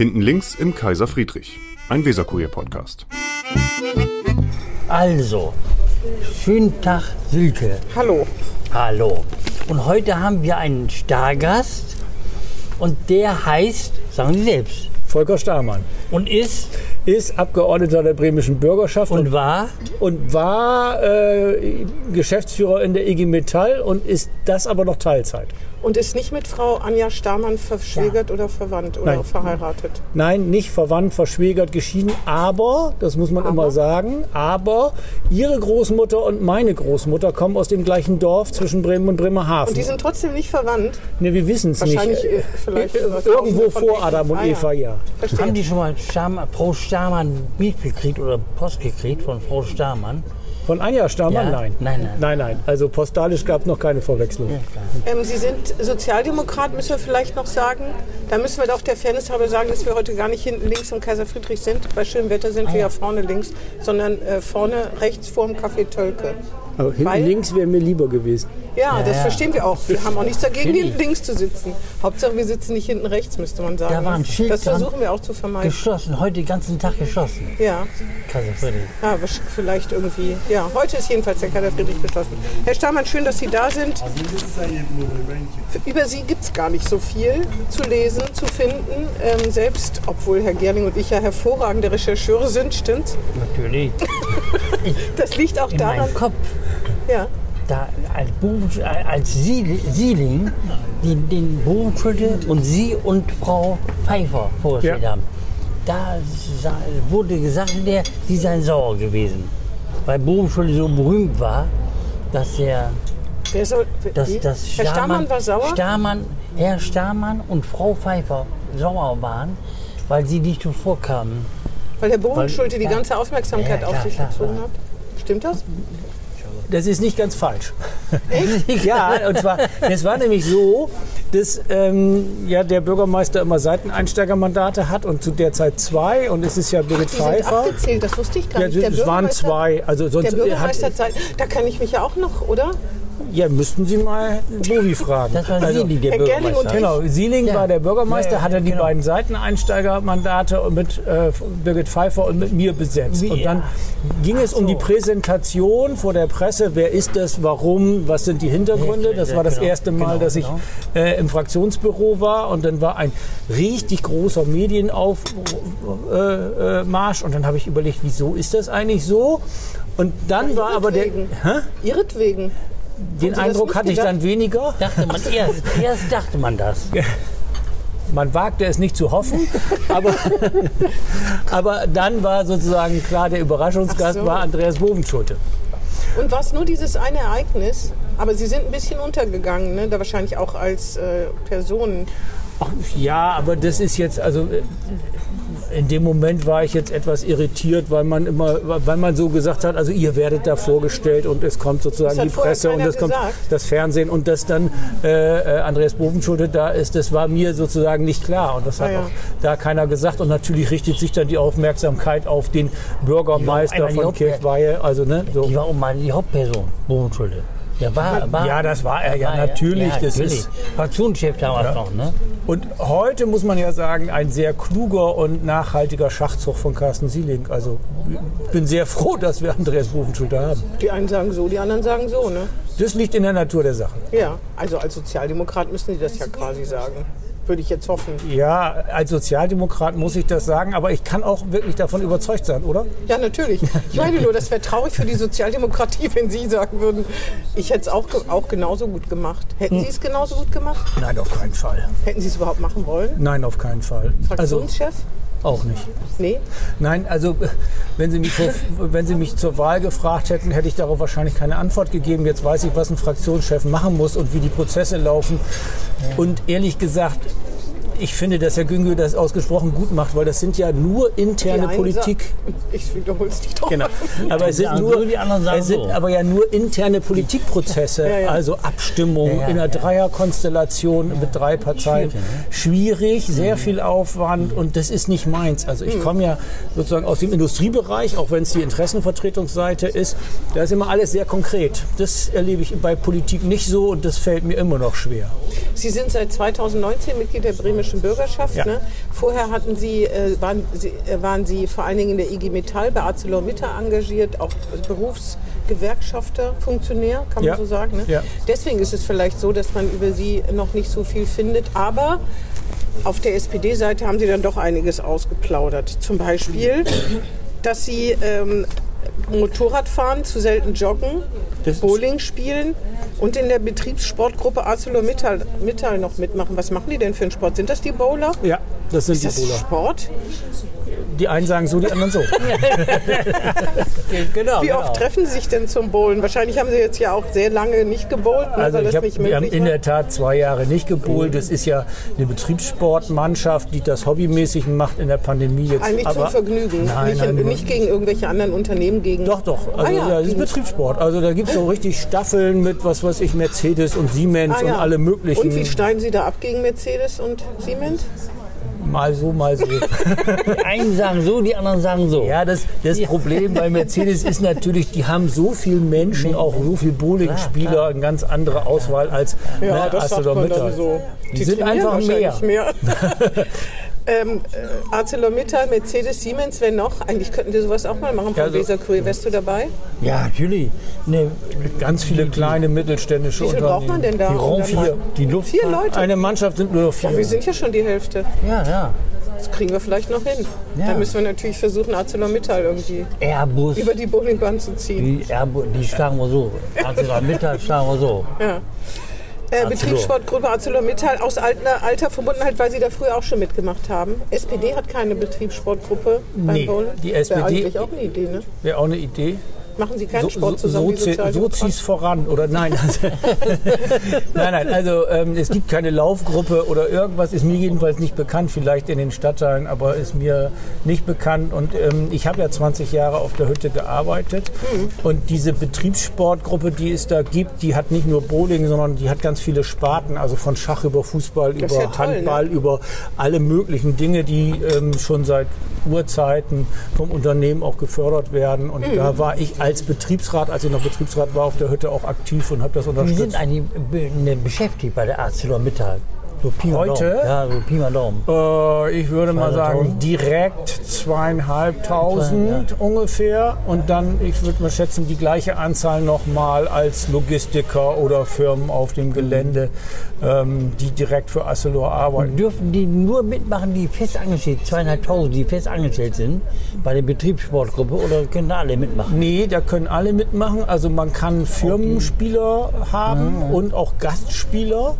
Hinten links im Kaiser Friedrich, ein Weserkurier-Podcast. Also, schönen Tag, Silke. Hallo. Hallo. Und heute haben wir einen Stargast und der heißt, sagen Sie selbst, Volker Stamann und ist ist Abgeordneter der bremischen Bürgerschaft und war und war äh, Geschäftsführer in der IG Metall und ist das aber noch Teilzeit. Und ist nicht mit Frau Anja Stamann verschwägert oder verwandt oder Nein. verheiratet? Nein, nicht verwandt, verschwägert, geschieden, aber, das muss man immer sagen, aber ihre Großmutter und meine Großmutter kommen aus dem gleichen Dorf zwischen Bremen und Bremerhaven. Und die sind trotzdem nicht verwandt? ne, wir wissen es nicht. Wahrscheinlich äh, vielleicht Äh, Irgendwo vor. Adam und Ah, ja. Eva, ja. Verstehe. haben die schon mal Stamann, Frau Stamann Brief gekriegt oder Post gekriegt von Frau Stamann? Von Anja Stamann? Ja? Nein. Nein, nein. Nein, nein. Also postalisch gab es noch keine Verwechslung. Ähm, Sie sind Sozialdemokrat, müssen wir vielleicht noch sagen. Da müssen wir doch der Fairness halber sagen, dass wir heute gar nicht hinten links im Kaiser Friedrich sind. Bei schönem Wetter sind wir ja vorne links, sondern äh, vorne rechts vor dem Café Tölke. Aber hinten Weil- links wäre mir lieber gewesen. Ja, das ja. verstehen wir auch. Wir haben auch nichts dagegen, hinten links zu sitzen. Hauptsache, wir sitzen nicht hinten rechts, müsste man sagen. Da war ein Schild das dran. versuchen wir auch zu vermeiden. Geschlossen, heute den ganzen Tag geschlossen. Ja. Kaiser Friedrich. Ja, vielleicht irgendwie. Ja, heute ist jedenfalls der Kaiser Friedrich geschlossen. Herr Stamann, schön, dass Sie da sind. Über Sie gibt es gar nicht so viel zu lesen, zu finden. Ähm, selbst, obwohl Herr Gerling und ich ja hervorragende Rechercheure sind, stimmt's? Natürlich. Das liegt auch In daran. Kopf. Ja. da als, Buben, als Sie, Sieling die, den Bogenschulte und Sie und Frau Pfeiffer vorgestellt Ja. haben. Da wurde gesagt, der, Sie seien sauer gewesen. Weil Bogenschulte so berühmt war, dass der Wer soll, dass, wie? dass Herr Stamann war sauer? Stamann, Herr Stamann und Frau Pfeiffer sauer waren, weil sie nicht vorkamen. Weil Herr Bogenschulte die ganze Aufmerksamkeit Ja, auf klar, sich klar, gezogen klar. hat. Stimmt das? Das ist nicht ganz falsch. ja, und zwar, es war nämlich so, dass ähm, ja, der Bürgermeister immer Seiteneinsteigermandate hat und zu der Zeit zwei und es ist ja Birgit Die sind Pfeiffer. abgezählt, das wusste ich gar Ja, nicht. Der es waren zwei. Also sonst Der Bürgermeister hat, hat Zeit. Da kann ich mich ja auch noch, oder? Ja, müssten Sie mal Bovi fragen. Das war also, Sieling, der Herr Gerling Bürgermeister. und Genau, Sieling Ja. war der Bürgermeister, Ja, ja, hat er die genau. beiden Seiteneinsteigermandate mit äh, Birgit Pfeiffer und mit mir besetzt. Wie- Und dann ging es um die Präsentation vor der Presse. Wer ist das, warum, was sind die Hintergründe? Das war das genau, erste Mal, genau, dass ich genau. äh, im Fraktionsbüro war. Und dann war ein richtig großer Medienaufmarsch. Äh, äh, und dann habe ich überlegt, wieso ist das eigentlich so? Und dann war aber der, ihretwegen. Hä? Ihretwegen. Den Eindruck hatte ich gedacht? dann weniger. Dachte man erst, erst dachte man das. Man wagte es nicht zu hoffen, aber, aber dann war sozusagen klar, der Überraschungsgast Ach so. war Andreas Bovenschulte. Und war es nur dieses eine Ereignis? Aber Sie sind ein bisschen untergegangen, ne? da wahrscheinlich auch als äh, Person. Ja, aber das ist jetzt, also äh, in dem Moment war ich jetzt etwas irritiert, weil man immer, weil man so gesagt hat, also ihr werdet da vorgestellt und es kommt sozusagen die Presse und es kommt das Fernsehen und dass dann äh, äh, Andreas Bovenschulte da ist, das war mir sozusagen nicht klar und das hat Ah, ja. auch da keiner gesagt und natürlich richtet sich dann die Aufmerksamkeit auf den Bürgermeister von Kirchweihe, also ne, so. Die war auch mal die Hauptperson, Bogenschulte. Der war, war, Ja, das war er, ja, war natürlich, Ja, das natürlich. ist- Fraktionschef damals noch, ne? Und heute muss man ja sagen, ein sehr kluger und nachhaltiger Schachzug von Carsten Sieling. Also ich bin sehr froh, dass wir Andreas Bovenschulte haben. Die einen sagen so, die anderen sagen so. Ne? Das liegt in der Natur der Sache. Ja, also als Sozialdemokrat müssen Sie das ja quasi sagen. Würde ich jetzt hoffen. Ja, als Sozialdemokrat muss ich das sagen, aber ich kann auch wirklich davon überzeugt sein, oder? Ja, natürlich. Ich meine nur, das wäre traurig für die Sozialdemokratie, wenn Sie sagen würden, ich hätte es auch, auch genauso gut gemacht. Hätten Sie es genauso gut gemacht? Nein, auf keinen Fall. Hätten Sie es überhaupt machen wollen? Nein, auf keinen Fall. Also Fraktionschef? Auch nicht. Nee? Nein, also wenn Sie, mich vor, wenn Sie mich zur Wahl gefragt hätten, hätte ich darauf wahrscheinlich keine Antwort gegeben. Jetzt weiß ich, was ein Fraktionschef machen muss und wie die Prozesse laufen. Und ehrlich gesagt, ich finde, dass Herr Güngö das ausgesprochen gut macht, weil das sind ja nur interne Politik. Ich wiederhole es nicht doch. Genau. Aber es sind nur, so, die anderen sagen es sind so. aber ja nur interne Politikprozesse, Ja, ja. also Abstimmung Ja, ja, in einer ja. Dreierkonstellation mit drei Parteien. Schwierig, Mhm. sehr viel Aufwand und das ist nicht meins. Also ich komme ja sozusagen aus dem Industriebereich, auch wenn es die Interessenvertretungsseite ist. Da ist immer alles sehr konkret. Das erlebe ich bei Politik nicht so und das fällt mir immer noch schwer. Sie sind seit 2019 Mitglied der bremischen italienischen Bürgerschaft. Ja. Ne? Vorher hatten Sie, äh, waren, Sie, äh, waren Sie vor allen Dingen in der IG Metall bei ArcelorMittal engagiert, auch Berufsgewerkschafter, Funktionär, kann man Ja. so sagen. Ne? Ja. Deswegen ist es vielleicht so, dass man über Sie noch nicht so viel findet. Aber auf der SPD-Seite haben Sie dann doch einiges ausgeplaudert. Zum Beispiel, dass Sie ähm, Motorrad fahren, zu selten joggen, Das Bowling spielen und in der Betriebssportgruppe ArcelorMittal Mittal noch mitmachen. Was machen die denn für einen Sport? Sind das die Bowler? Ja, das sind Ist das die Bowler. Sport? Die einen sagen so, die anderen so. Genau. Wie oft treffen Sie sich denn zum Bowlen? Wahrscheinlich haben Sie jetzt ja auch sehr lange nicht gebowlt, Also ich das hab, nicht wir haben in der Tat zwei Jahre nicht gebowlt. Das ist ja eine Betriebssportmannschaft, die das hobbymäßig macht in der Pandemie jetzt. Eigentlich zum aber Vergnügen, Nein, nicht, nein, in, nicht gegen irgendwelche anderen Unternehmen. Gegen Doch, doch. Also, Ah, ja, ja, das ist Betriebssport. Also da gibt es so richtig Staffeln mit, was weiß ich, Mercedes und Siemens Ah, ja. und alle möglichen. Und wie schneiden Sie da ab gegen Mercedes und Siemens? Mal so, mal so. Die einen sagen so, die anderen sagen so. Ja, das, das Problem bei Mercedes ist natürlich, die haben so viele Menschen, auch so viele Bowlingspieler, eine ganz andere Auswahl als ne, ArcelorMittal. Die, sind trainieren einfach mehr. mehr. ähm, äh, ArcelorMittal, Mercedes, Siemens, wer noch? Eigentlich könnten wir sowas auch mal machen Ja, vom so- Weserkurier. Wärst du dabei? Ja, natürlich. Ne, Ganz viele kleine mittelständische Wie viel braucht man denn da? Die Raum vier. die Luft. Vier Leute? Eine Mannschaft sind nur vier. Ja, wir sind ja schon die Hälfte. Ja, ja. Das kriegen wir vielleicht noch hin. Ja. Dann müssen wir natürlich versuchen, ArcelorMittal irgendwie Airbus. über die Bowlingbahn zu ziehen. Die, Airbus, die schlagen wir so. Also Mittag schlagen wir so. Ja. Äh, Betriebssportgruppe ArcelorMittal aus alter, alter Verbundenheit, weil Sie da früher auch schon mitgemacht haben. SPD hat keine Betriebssportgruppe beim Nee, Bowlen. die Wäre SPD eigentlich auch eine Idee, ne? Wäre auch eine Idee. Machen Sie keinen So, Sport so, zusammen so, so zieh's voran. Oder nein. Also, nein, nein. Also ähm, es gibt keine Laufgruppe oder irgendwas. Ist mir jedenfalls nicht bekannt. Vielleicht in den Stadtteilen, aber ist mir nicht bekannt. Und ähm, ich habe ja 20 Jahre auf der Hütte gearbeitet. Mhm. Und diese Betriebssportgruppe, die es da gibt, die hat nicht nur Bowling, sondern die hat ganz viele Sparten. Also von Schach über Fußball, Das über ja toll, ne? Handball, über alle möglichen Dinge, die ähm, schon seit Urzeiten vom Unternehmen auch gefördert werden. Und Mhm. da war ich als Betriebsrat, als ich noch Betriebsrat war, auf der Hütte auch aktiv und habe das unterstützt. sind eigentlich be- ne, beschäftigt bei der ArcelorMittal. So Heute? Ja, so Pi mal Daumen. Äh, ich würde mal sagen, 200.000? direkt zweieinhalbtausend ungefähr. Und dann, ich würde mal schätzen, die gleiche Anzahl nochmal als Logistiker oder Firmen auf dem Gelände, ähm, die direkt für Arcelor arbeiten. Dürfen die nur mitmachen, die fest angestellt, zweieinhalbtausend, die fest angestellt sind bei der Betriebssportgruppe oder können da alle mitmachen? Nee, da können alle mitmachen. Also man kann Firmenspieler haben und auch Gastspieler.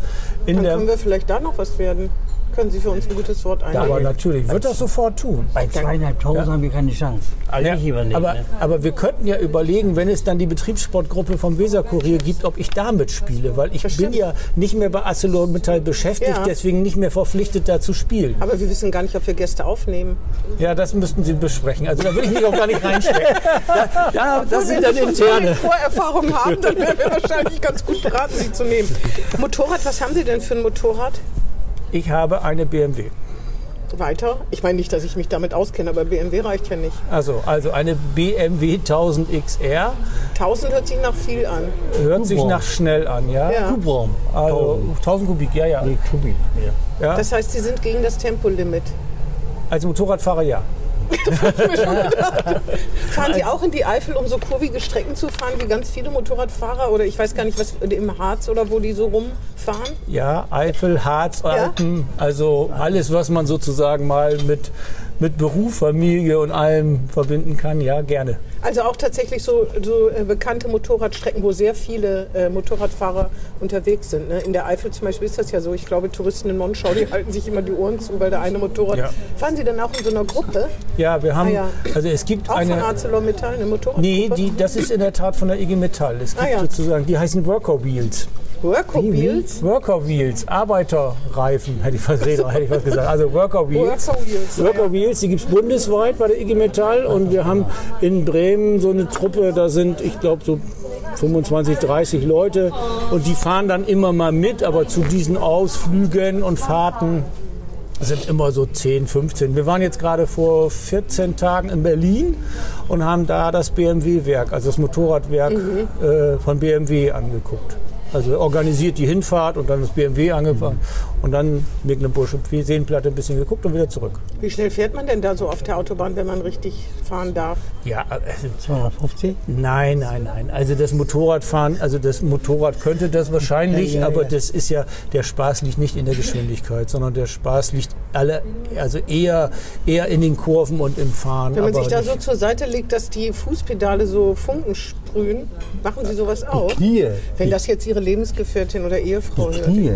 In Dann der, können wir vielleicht da noch was werden. Können Sie für uns ein gutes Wort aber einlegen? natürlich, wird das sofort tun. Bei zweieinhalbtausend haben wir keine Chance. Also Ja, ich aber, ne? aber wir könnten ja überlegen, wenn es dann die Betriebssportgruppe vom Weserkurier gibt, ob ich da mitspiele. Weil ich bin stimmt. ja nicht mehr bei ArcelorMittal beschäftigt, Ja. deswegen nicht mehr verpflichtet, da zu spielen. Aber wir wissen gar nicht, ob wir Gäste aufnehmen. Ja, das müssten Sie besprechen. Also da will ich mich auch gar nicht reinstecken. Da, da, das sind dann Wenn interne. Vorerfahrung haben, dann wären wir wahrscheinlich ganz gut beraten, sie zu nehmen. Motorrad, was haben Sie denn für ein Motorrad? Ich habe eine BMW. Weiter? Ich meine nicht, dass ich mich damit auskenne, aber BMW reicht ja nicht. Also, also eine BMW 1000 XR 1000 hört sich nach viel an. hört sich nach schnell an, ja? Ja. Hubraum. Also 1000 Kubik, ja, ja. Nee, Kubik. Ja. ja. Das heißt, Sie sind gegen das Tempolimit. Als Motorradfahrer ja. Fahren Sie auch in die Eifel, um so kurvige Strecken zu fahren, wie ganz viele Motorradfahrer? Oder ich weiß gar nicht, was im Harz oder wo die so rumfahren? Ja, Eifel, Harz, Alpen, also alles, was man sozusagen mal mit, mit Beruf, Familie und allem verbinden kann, ja, gerne. Also auch tatsächlich so, so äh, bekannte Motorradstrecken, wo sehr viele äh, Motorradfahrer unterwegs sind. Ne? In der Eifel zum Beispiel ist das ja so. Ich glaube, Touristen in Monschau, die halten sich immer die Ohren zu, weil der eine Motorrad... Ja. Fahren Sie dann auch in so einer Gruppe? Ja, wir haben, Ah, ja. also es gibt Auch von eine, ArcelorMittal, eine Motorradgruppe? nee, die, das ist in der Tat von der IG Metall. Es gibt Ah, ja. sozusagen, die heißen Worker Wheels. Worker Wheels? Worker Wheels, Arbeiterreifen, hätte ich fast, Räder, hätte ich fast gesagt. Also Worker Wheels. Worker Wheels, ja. Wheels, die gibt es bundesweit bei der IG Metall und wir haben in Bremen so eine Truppe, da sind, ich glaube, so 25, 30 Leute und die fahren dann immer mal mit, aber zu diesen Ausflügen und Fahrten sind immer so 10, 15. Wir waren jetzt gerade vor 14 Tagen in Berlin und haben da das BMW-Werk, also das Motorradwerk Mhm. äh, von BMW angeguckt. Also er organisiert die Hinfahrt und dann ist BMW angefahren und dann Mecklenburgische Seenplatte ein bisschen geguckt und wieder zurück. Wie schnell fährt man denn da so auf der Autobahn, wenn man richtig fahren darf? Ja, also 250? Nein, nein, nein. Also das Motorradfahren, also das Motorrad könnte das wahrscheinlich, Ja, ja, aber ja. das ist ja, der Spaß liegt nicht in der Geschwindigkeit, sondern der Spaß liegt alle, also eher, eher in den Kurven und im Fahren. Wenn man aber sich da so zur Seite legt, dass die Fußpedale so Funken sprühen, machen Sie sowas auch? Knie. Wenn das jetzt Ihre Lebensgefährtin oder Ehefrau hört. Knie.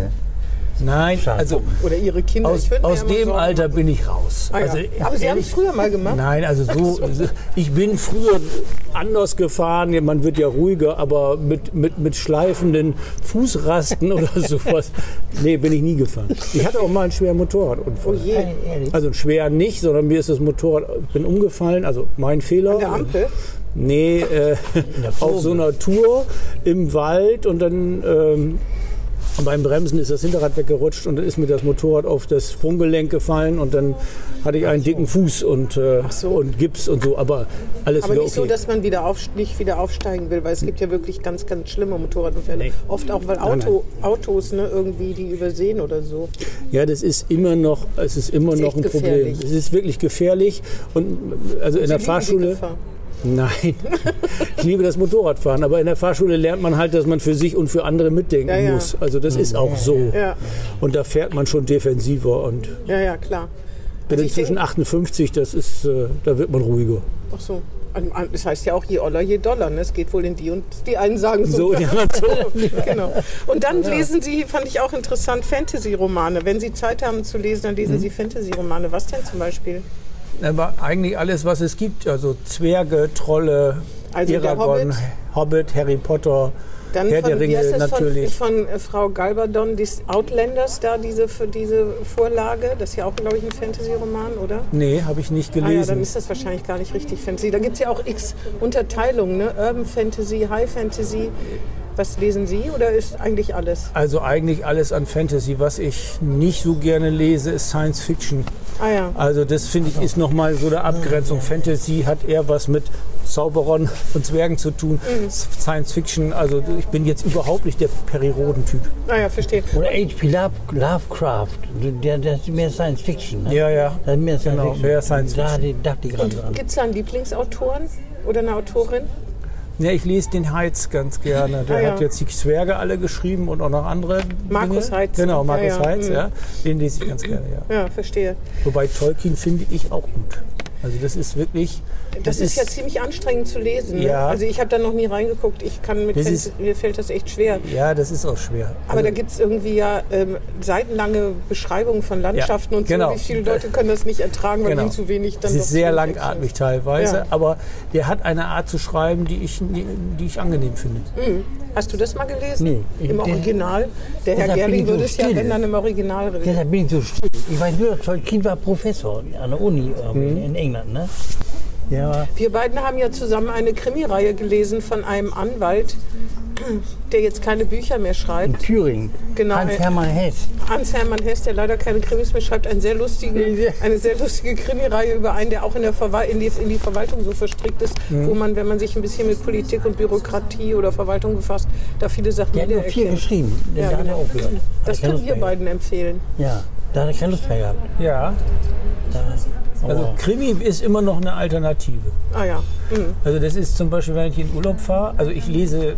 Nein, also Oder Ihre Kinder. aus, aus dem Sorgen Alter machen. bin ich raus. Ah, ja. also, Aber Sie haben es früher mal gemacht? Nein, also so, ich bin früher anders gefahren, man wird ja ruhiger, aber mit, mit, mit schleifenden Fußrasten oder sowas, nee, bin ich nie gefahren. Ich hatte auch mal einen schweren Motorradunfall. Oh je. Also schweren nicht, sondern mir ist das Motorrad, ich bin umgefallen, also mein Fehler. An der Ampel? Nee, äh, der auf so einer Tour im Wald und dann ähm, beim Bremsen ist das Hinterrad weggerutscht und dann ist mir das Motorrad auf das Sprunggelenk gefallen und dann hatte ich einen dicken Fuß und, äh, so. und Gips und so, aber alles Aber wieder nicht okay. so, dass man wieder auf, nicht wieder aufsteigen will, weil es gibt ja wirklich ganz, ganz schlimme Motorradunfälle. Nee. Oft auch, weil Nein, Auto, Autos ne, irgendwie die übersehen oder so. ja, das ist immer noch, es ist immer Ist noch ein Problem. gefährlich. Es ist wirklich gefährlich und also in Sie der lieben die Fahrschule. Nein, ich liebe das Motorradfahren, aber in der Fahrschule lernt man halt, dass man für sich und für andere mitdenken Ja, ja. muss. Also das ist auch so. Ja, Und da fährt man schon defensiver und ja, ja, klar. bin ich inzwischen denk- 58, das ist, äh, da wird man ruhiger. Ach so. Das heißt ja auch je Oller, je Dollar. Ne? Es geht wohl in die und die einen sagen so. So, anderen so. genau. Und dann lesen Sie, fand ich auch interessant, Fantasy-Romane. Wenn Sie Zeit haben zu lesen, dann Mhm. lesen Sie Fantasy-Romane. Was denn zum Beispiel? Aber eigentlich alles, was es gibt, also Zwerge, Trolle, Also Eragon, Hobbit. Hobbit, Harry Potter, Dann Herr von, der Ringe natürlich. von, von äh, Frau Galbadon, die Outlanders da, diese, für diese Vorlage. Das ist ja auch, glaube ich, ein Fantasy-Roman, oder? Nee, habe ich nicht Ah ja, gelesen. dann ist das wahrscheinlich gar nicht richtig Fantasy. Da gibt es ja auch x Unterteilungen, ne? Urban Fantasy, High Fantasy. Was lesen Sie oder ist eigentlich alles? also eigentlich alles an Fantasy. Was ich nicht so gerne lese, ist Science Fiction. Ah ja. Also das finde ich ist nochmal so eine Abgrenzung. Fantasy hat eher was mit Zauberern und Zwergen zu tun. Mhm. Science Fiction, also ich bin jetzt überhaupt nicht der Periroden-Typ. Ah ja, verstehe. Oder H.P. Love, Lovecraft. Der, der ist mehr Science Fiction. Ne? Ja, ja. Das ist mehr Science Genau, Fiction. mehr Science Da Fiction. die- dachte ich gerade dran. Gibt es da einen Lieblingsautoren oder eine Autorin? Ja, ich lese den Heitz ganz gerne. Der Ah, ja. hat jetzt die Zwerge alle geschrieben und auch noch andere. Markus Dinge. Heitz. Genau, Markus Ja, ja. Heitz, Mhm. ja. Den lese ich ganz gerne, ja. Ja, verstehe. Wobei Tolkien finde ich auch gut. Also das ist wirklich. Das, ist, ja ziemlich anstrengend zu lesen. Ne? Ja. Also ich habe da noch nie reingeguckt. Ich kann mit Das ist- mir fällt das echt schwer. Ja, das ist auch schwer. Aber Also, da gibt es irgendwie ja ähm, seitenlange Beschreibungen von Landschaften und genau. so. Wie viele Leute können das nicht ertragen, weil Genau. ihnen zu wenig dann es ist sehr langatmig Action teilweise, Ja. aber der hat eine Art zu schreiben, die ich, die ich angenehm finde. ist. Hast du das mal gelesen? Nee. Im Original? Der Herr Gerling so würde es ja, wenn dann im Original reden. Deshalb bin ich so still. Ich weiß nur, Tolkien war Professor an der Uni ähm, in, in England. Ne? War Wir beiden haben ja zusammen eine Krimireihe gelesen von einem Anwalt, der jetzt keine Bücher mehr in schreibt. Thüringen. Genau. Hans-Hermann Hess. Hans-Hermann Hess, der leider keine Krimis mehr schreibt, einen sehr lustigen, eine sehr lustige Krimireihe über einen, der auch in, der Verwal in, die, in die Verwaltung so verstrickt ist, Mhm. wo man, wenn man sich ein bisschen mit Politik und Bürokratie oder Verwaltung befasst, da viele Sachen Der hat nur vier wiedererkennt. geschrieben. Ja, er genau. Das können wir beiden empfehlen. Ja, da hat er keine Lust mehr gehabt. Ja, Da, also Krimi ist immer noch eine Alternative. Ah ja. Mhm. Also das ist zum Beispiel, wenn ich in Urlaub fahre, also ich lese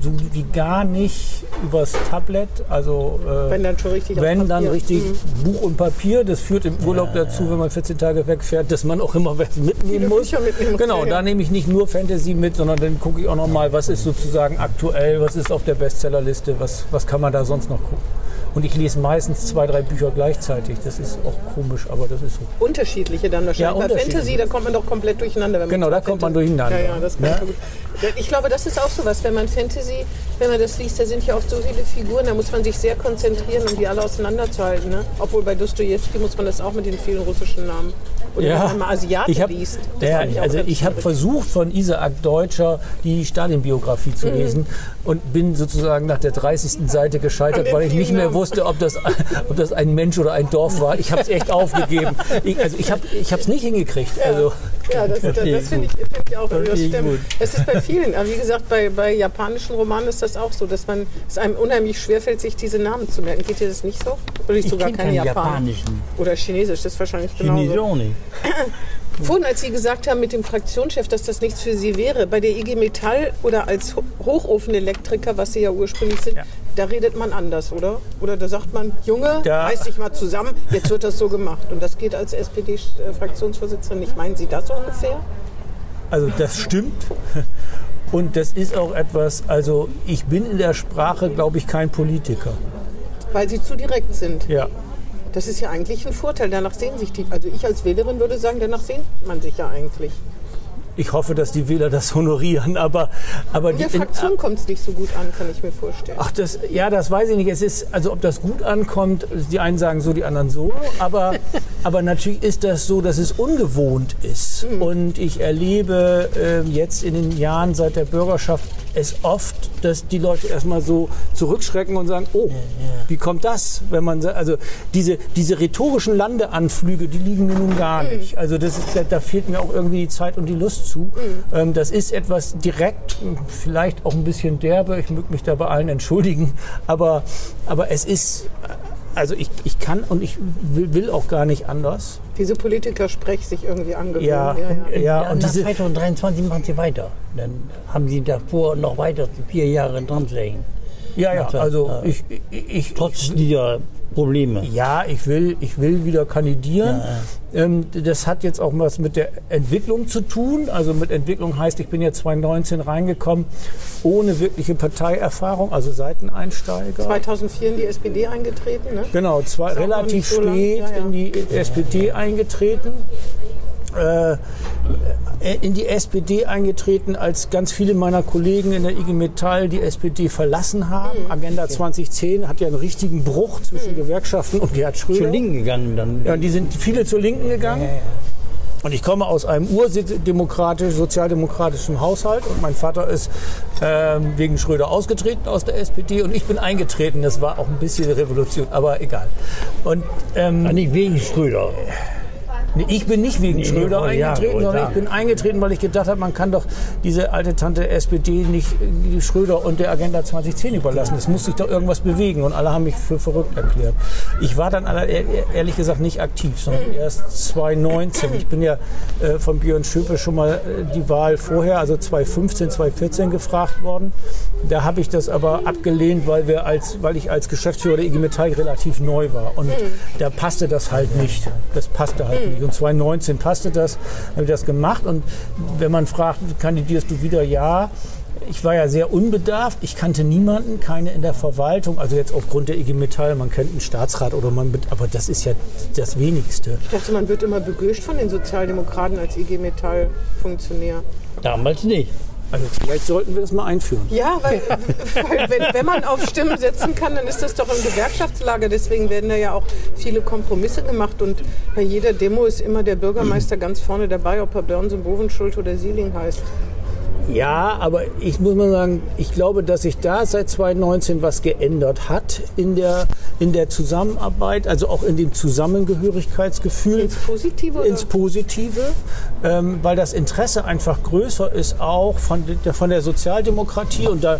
so wie gar nicht übers Tablet, also äh, Wenn dann schon richtig auf wenn dann richtig Mhm. Buch und Papier. Das führt im Urlaub dazu, wenn man 14 Tage wegfährt, dass man auch immer was mitnehmen muss. Mitnehmen Genau, ja, ja. da nehme ich nicht nur Fantasy mit, sondern dann gucke ich auch noch mal, was ist sozusagen aktuell, was ist auf der Bestsellerliste, was, was kann man da sonst noch gucken. Und ich lese meistens zwei, drei Bücher gleichzeitig. Das ist auch komisch, aber das ist so. Unterschiedliche dann wahrscheinlich. Ja, Bei. Fantasy, da kommt man doch komplett durcheinander. Genau, da kommt man durcheinander. Ja, ja, das kann Ja. ich gut. Ich glaube, das ist auch so was, wenn man Fantasy, wenn man das liest, da sind ja oft so viele Figuren, da muss man sich sehr konzentrieren, um die alle auseinanderzuhalten. Ne? Obwohl bei Dostojewski muss man das auch mit den vielen russischen Namen. Oder wenn man mal Asiaten ich hab, liest. Ja, fand ich also ich habe versucht von Isaac Deutscher die Stalin-Biografie Mhm. zu lesen und bin sozusagen nach der 30. Seite gescheitert, weil ich nicht mehr Namen. wusste, ob das, ob das ein Mensch oder ein Dorf war. Ich habe es echt aufgegeben. Ich, also ich habe es nicht hingekriegt. Also Ja, das, das, das finde ich, find ich auch. Das stimmt. Das ist bei vielen. Aber wie gesagt, bei, bei japanischen Romanen ist das auch so, dass man es einem unheimlich schwerfällt, sich diese Namen zu merken. Geht dir das nicht so? Oder ich sogar keine keinen Japan. japanischen. Oder Chinesisch, das ist wahrscheinlich Chinesisch genauso. auch nicht. Vorhin, als Sie gesagt haben mit dem Fraktionschef, dass das nichts für Sie wäre, bei der IG Metall oder als Ho- Hochofenelektriker, was Sie ja ursprünglich sind, da redet man anders, oder? Oder da sagt man, Junge, Da- reiß dich mal zusammen, jetzt wird das so gemacht. Und das geht als SPD-Fraktionsvorsitzender nicht. Meinen Sie das ungefähr? Also das stimmt. Und das ist auch etwas, also ich bin in der Sprache, glaube ich, kein Politiker. Weil Sie zu direkt sind. Ja. Das ist ja eigentlich ein Vorteil. Danach sehen sich die. Also ich als Wählerin würde sagen, danach sehnt man sich ja eigentlich. Ich hoffe, dass die Wähler das honorieren, aber, aber In die, der Fraktion kommt es nicht so gut an, kann ich mir vorstellen. Ach, das, ja, das weiß ich nicht. Es ist, also ob das gut ankommt, die einen sagen so, die anderen so. Aber, aber natürlich ist das so, dass es ungewohnt ist. Und ich erlebe ähm, jetzt in den Jahren seit der Bürgerschaft es oft, dass die Leute erstmal so zurückschrecken und sagen, oh, wie kommt das? Wenn man, also diese, diese rhetorischen Landeanflüge, die liegen mir nun gar nicht. Also das ist, da fehlt mir auch irgendwie die Zeit und die Lust zu. Ähm, das ist etwas direkt, vielleicht auch ein bisschen derbe. Ich möge mich da bei allen entschuldigen. Aber, aber es ist, also ich, ich kann und ich will, will auch gar nicht anders. Diese Politiker sprech sich irgendwie angewöhnt. Ja, ja, ja. ja, und nach diese, 2023 machen sie weiter. Dann haben sie davor noch weiter vier Jahre dran zu hängen. ja, ja, also Ja. ich, ich, ich Trotz dieser Probleme. Ja, ich will, ich will wieder kandidieren. Ähm, das hat jetzt auch was mit der Entwicklung zu tun. Also mit Entwicklung heißt, ich bin jetzt 2019 reingekommen ohne wirkliche Parteierfahrung, also Seiteneinsteiger. 2004 in die SPD eingetreten, ne? Genau, zwei, relativ so spät Ja, ja. in die SPD eingetreten. Äh, in die SPD eingetreten, als ganz viele meiner Kollegen in der IG Metall die SPD verlassen haben. Mhm. Agenda 2010 hat ja einen richtigen Bruch zwischen Gewerkschaften und Gerhard Schröder. Zur Linken gegangen dann. Ja, die sind viele zur Linken gegangen. Und ich komme aus einem urdemokratisch, sozialdemokratischen Haushalt und mein Vater ist ähm, wegen Schröder ausgetreten aus der SPD und ich bin eingetreten. Das war auch ein bisschen Revolution, aber egal. Und ähm, Ja, nicht wegen Schröder. Nee, ich bin nicht wegen Nee, Schröder oh, ja, eingetreten, oh, sondern ja. ich bin eingetreten, weil ich gedacht habe, man kann doch diese alte Tante SPD nicht Schröder und der Agenda 2010 überlassen. Es muss sich doch irgendwas bewegen und alle haben mich für verrückt erklärt. Ich war dann aller- ehr- ehrlich gesagt nicht aktiv, sondern erst 2019. Ich bin ja äh, von Björn Schöpe schon mal äh, die Wahl vorher, also 2015, 2014 gefragt worden. Da habe ich das aber abgelehnt, weil, wir als, weil ich als Geschäftsführer der IG Metall relativ neu war. Und da passte das halt nicht. Das passte halt nicht. Und 2019 passte das, habe ich das gemacht. Und wenn man fragt, kandidierst du wieder? Ja. Ich war ja sehr unbedarft. Ich kannte niemanden, keine in der Verwaltung. Also jetzt aufgrund der IG Metall, man kennt einen Staatsrat oder man, aber das ist ja das Wenigste. Ich dachte, man wird immer begrüßt von den Sozialdemokraten als IG Metall-Funktionär. Damals nicht. Also vielleicht sollten wir das mal einführen. Ja, weil, weil wenn, wenn man auf Stimmen setzen kann, dann ist das doch im Gewerkschaftslager. Deswegen werden da ja auch viele Kompromisse gemacht. Und bei jeder Demo ist immer der Bürgermeister ganz vorne dabei, ob er Börnsen, Bovenschuld oder Sieling heißt. Ja, aber ich muss mal sagen, ich glaube, dass sich da seit 2019 was geändert hat in der, in der Zusammenarbeit, also auch in dem Zusammengehörigkeitsgefühl. Ins Positive oder? Ins Positive, ähm, weil das Interesse einfach größer ist, auch von der, von der Sozialdemokratie. Und da äh,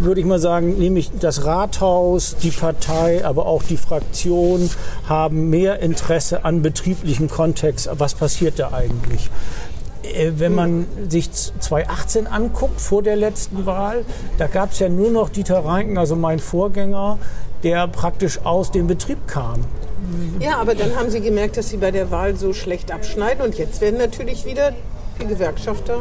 würde ich mal sagen, nämlich das Rathaus, die Partei, aber auch die Fraktion haben mehr Interesse an betrieblichem Kontext. Was passiert da eigentlich? Äh, Wenn man sich 2018 anguckt, vor der letzten Wahl, da gab es ja nur noch Dieter Reinken, also mein Vorgänger, der praktisch aus dem Betrieb kam. Ja, aber dann haben sie gemerkt, dass sie bei der Wahl so schlecht abschneiden. Und jetzt werden natürlich wieder die Gewerkschafter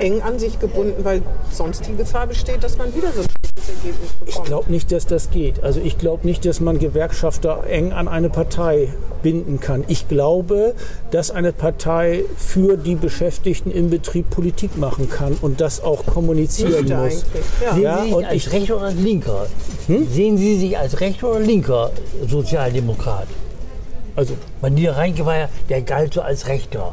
eng an sich gebunden, weil sonst die Gefahr besteht, dass man wieder so ein schlechtes Ergebnis Ich bekommt. glaube nicht, dass das geht. Also ich glaube nicht, dass man Gewerkschafter eng an eine Partei binden kann. Ich glaube, dass eine Partei für die Beschäftigten im Betrieb Politik machen kann und das auch kommunizieren Müsste muss. ja. Sehen Ja, Sie sich und als ich- rechter oder als linker? Sehen Sie sich als rechter oder linker Sozialdemokrat? Also Weil Dieter Reinke war ja, der galt so als rechter.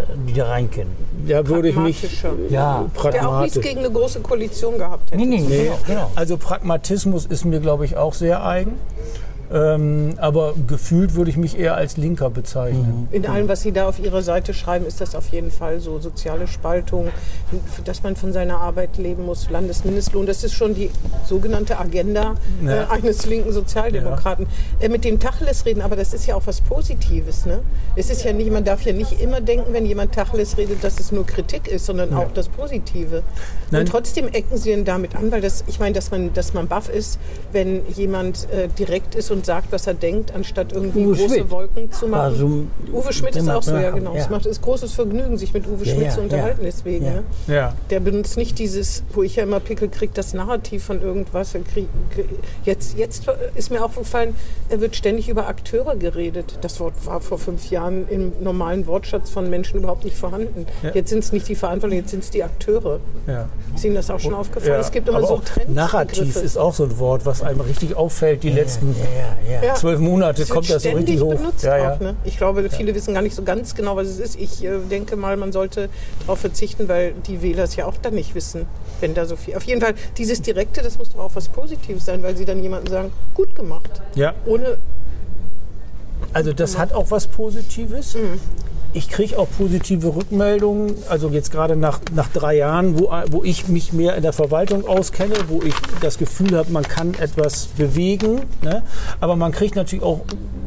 Äh, Dieter Reinken. da würde ich mich. Ja. Der auch nichts pragmatisch. gegen eine große Koalition gehabt hätte. Nee, nee, genau, genau. Also Pragmatismus ist mir, glaube ich, auch sehr eigen. Ähm, aber gefühlt würde ich mich eher als Linker bezeichnen. In allem, was Sie da auf Ihrer Seite schreiben, ist das auf jeden Fall so soziale Spaltung, dass man von seiner Arbeit leben muss, Landesmindestlohn. Das ist schon die sogenannte Agenda Ja. äh, eines linken Sozialdemokraten. Äh, mit dem Tacheles reden, aber das ist ja auch was Positives. Ne? Es ist ja nicht, man darf ja nicht immer denken, wenn jemand Tacheles redet, dass es nur Kritik ist, sondern auch das Positive. Nein. Und trotzdem ecken Sie denn damit an, weil das, ich meine, dass man, dass man baff ist, wenn jemand äh, direkt ist und sagt, was er denkt, anstatt irgendwie Uwe große Schmidt Wolken zu machen. war so ein- Uwe Schmidt ist auch so, ja ja, genau. Es ja. macht es großes Vergnügen, sich mit Uwe Ja, Schmidt ja, zu unterhalten, ja. deswegen. Ja. Ne? Ja. Der benutzt nicht dieses, wo ich ja immer Pickel kriege, das Narrativ von irgendwas. Krieg- Jetzt, jetzt ist mir auch aufgefallen, er wird ständig über Akteure geredet. Das Wort war vor fünf Jahren im normalen Wortschatz von Menschen überhaupt nicht vorhanden. Ja. Jetzt sind es nicht die Verantwortlichen, jetzt sind es die Akteure. Ja. Ist Ihnen das auch schon aufgefallen? Ja, Es gibt immer so Trends. Narrativ ist auch so ein Wort, was einem richtig auffällt die letzten Ja, ja, ja. Zwölf Monate Es kommt das so richtig hoch. benutzt Ja, ja. auch. Ne? Ich glaube, viele wissen gar nicht so ganz genau, was es ist. Ich äh, denke mal, man sollte darauf verzichten, weil die Wähler es ja auch dann nicht wissen, wenn da so viel. Auf jeden Fall, dieses Direkte, das muss doch auch was Positives sein, weil sie dann jemanden sagen, gut gemacht. ja, Ohne, also das hat auch was Positives. Mhm. Ich kriege auch positive Rückmeldungen, also jetzt gerade nach, nach drei Jahren, wo, wo ich mich mehr in der Verwaltung auskenne, wo ich das Gefühl habe, man kann etwas bewegen. Ne? Aber man kriegt natürlich auch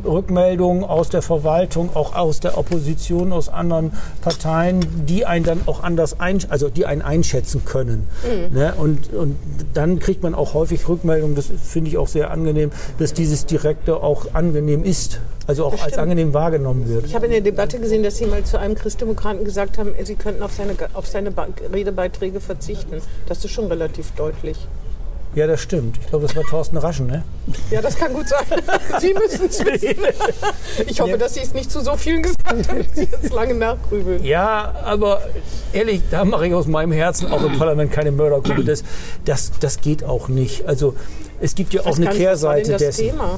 Rückmeldungen aus der Verwaltung, auch aus der Opposition, aus anderen Parteien, die einen dann auch anders ein, also die einen einschätzen können. Ne? Und, und dann kriegt man auch häufig Rückmeldungen, das finde ich auch sehr angenehm, dass dieses Direkte auch angenehm ist, also auch Das als stimmt. angenehm wahrgenommen wird. ich habe in der Debatte gesehen, dass Sie mal zu einem Christdemokraten gesagt haben, sie könnten auf seine, auf seine Redebeiträge verzichten. Das ist schon relativ deutlich. Ja, das stimmt. Ich glaube, das war Thorsten Raschen, ne? Ja, das kann gut sein. Sie müssen es wissen. Ich hoffe, dass Sie es nicht zu so vielen gesagt haben, dass Sie jetzt lange nachgrübeln. Ja, aber ehrlich, da mache ich aus meinem Herzen auch im Parlament keine Mördergrube. Das, das, das geht auch nicht. Also es gibt ja auch eine Kehrseite dessen. Thema?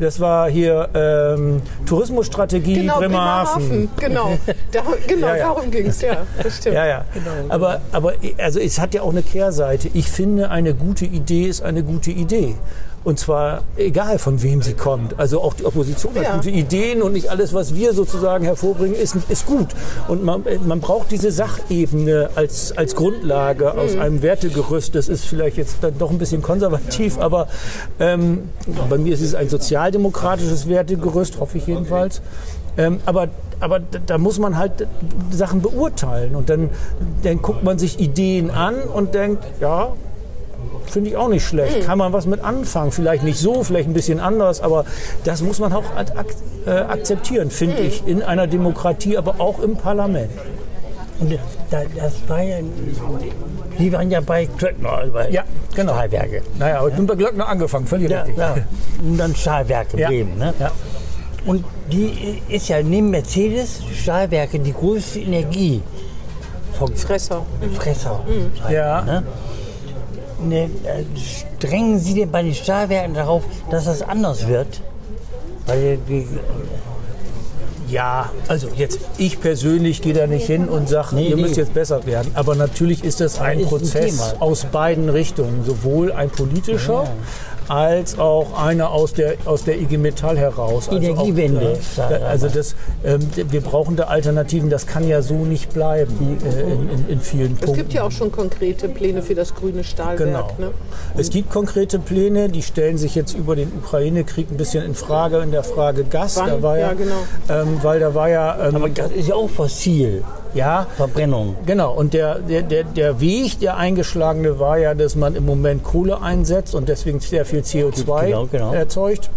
Das war hier ähm, Tourismusstrategie Genau, Bremerhaven. Genau, da, genau Ja, ja. darum ging es, ja. Das stimmt. Ja, ja. Aber, aber also es hat ja auch eine Kehrseite. Ich finde, eine gute Idee ist eine gute Idee. Und zwar egal von wem sie kommt. Also auch die Opposition hat Ja. gute Ideen und nicht alles, was wir sozusagen hervorbringen, ist, ist gut. Und man, man braucht diese Sachebene als, als Grundlage aus Mhm. einem Wertegerüst. Das ist vielleicht jetzt dann doch ein bisschen konservativ, aber ähm, bei mir ist es ein sozialdemokratisches Wertegerüst, hoffe ich jedenfalls. Ähm, aber aber da da muss man halt Sachen beurteilen und dann, dann guckt man sich Ideen an und denkt, ja, finde ich auch nicht schlecht. Kann man was mit anfangen? Vielleicht nicht so, vielleicht ein bisschen anders, aber das muss man auch ak ak äh, akzeptieren, finde ich, in einer Demokratie, aber auch im Parlament. Und da, das war ja, die waren ja bei Klöckner, also bei Ja, genau. Stahlwerke. Naja, aber ich bin bei Glöckner angefangen, völlig Ja, richtig. ja. Und dann Stahlwerke Ja. Bremen. Ne? Ja. Und die ist ja neben Mercedes Stahlwerke die größte Energie. Fresser. Fresser. Ja. Ne? Ne, äh, drängen Sie denn bei den Stahlwerken darauf, dass das anders wird? Weil die, Ja, also jetzt, ich persönlich gehe da nicht hin und sage, Nee, ihr nee. müsst jetzt besser werden. Aber natürlich ist das ein ist ein Prozess Thema. aus beiden Richtungen. Sowohl ein politischer als auch einer aus der, aus der IG Metall heraus. Also Energiewende. Auch, äh, also das, ähm, wir brauchen da Alternativen. Das kann ja so nicht bleiben äh, in, in, in vielen Punkten. Es gibt ja auch schon konkrete Pläne für das grüne Stahlwerk. Genau. Ne? Es gibt konkrete Pläne, die stellen sich jetzt über den Ukraine-Krieg ein bisschen in Frage, in der Frage Gas. Wann? Da war ja, Ja, genau. ähm, weil da war ja, ähm, aber das ist ja auch fossil. Ja, Verbrennung. Genau, und der, der, der, der Weg, der eingeschlagene war ja, dass man im Moment Kohle einsetzt und deswegen sehr viel CO2 Genau, genau. erzeugt.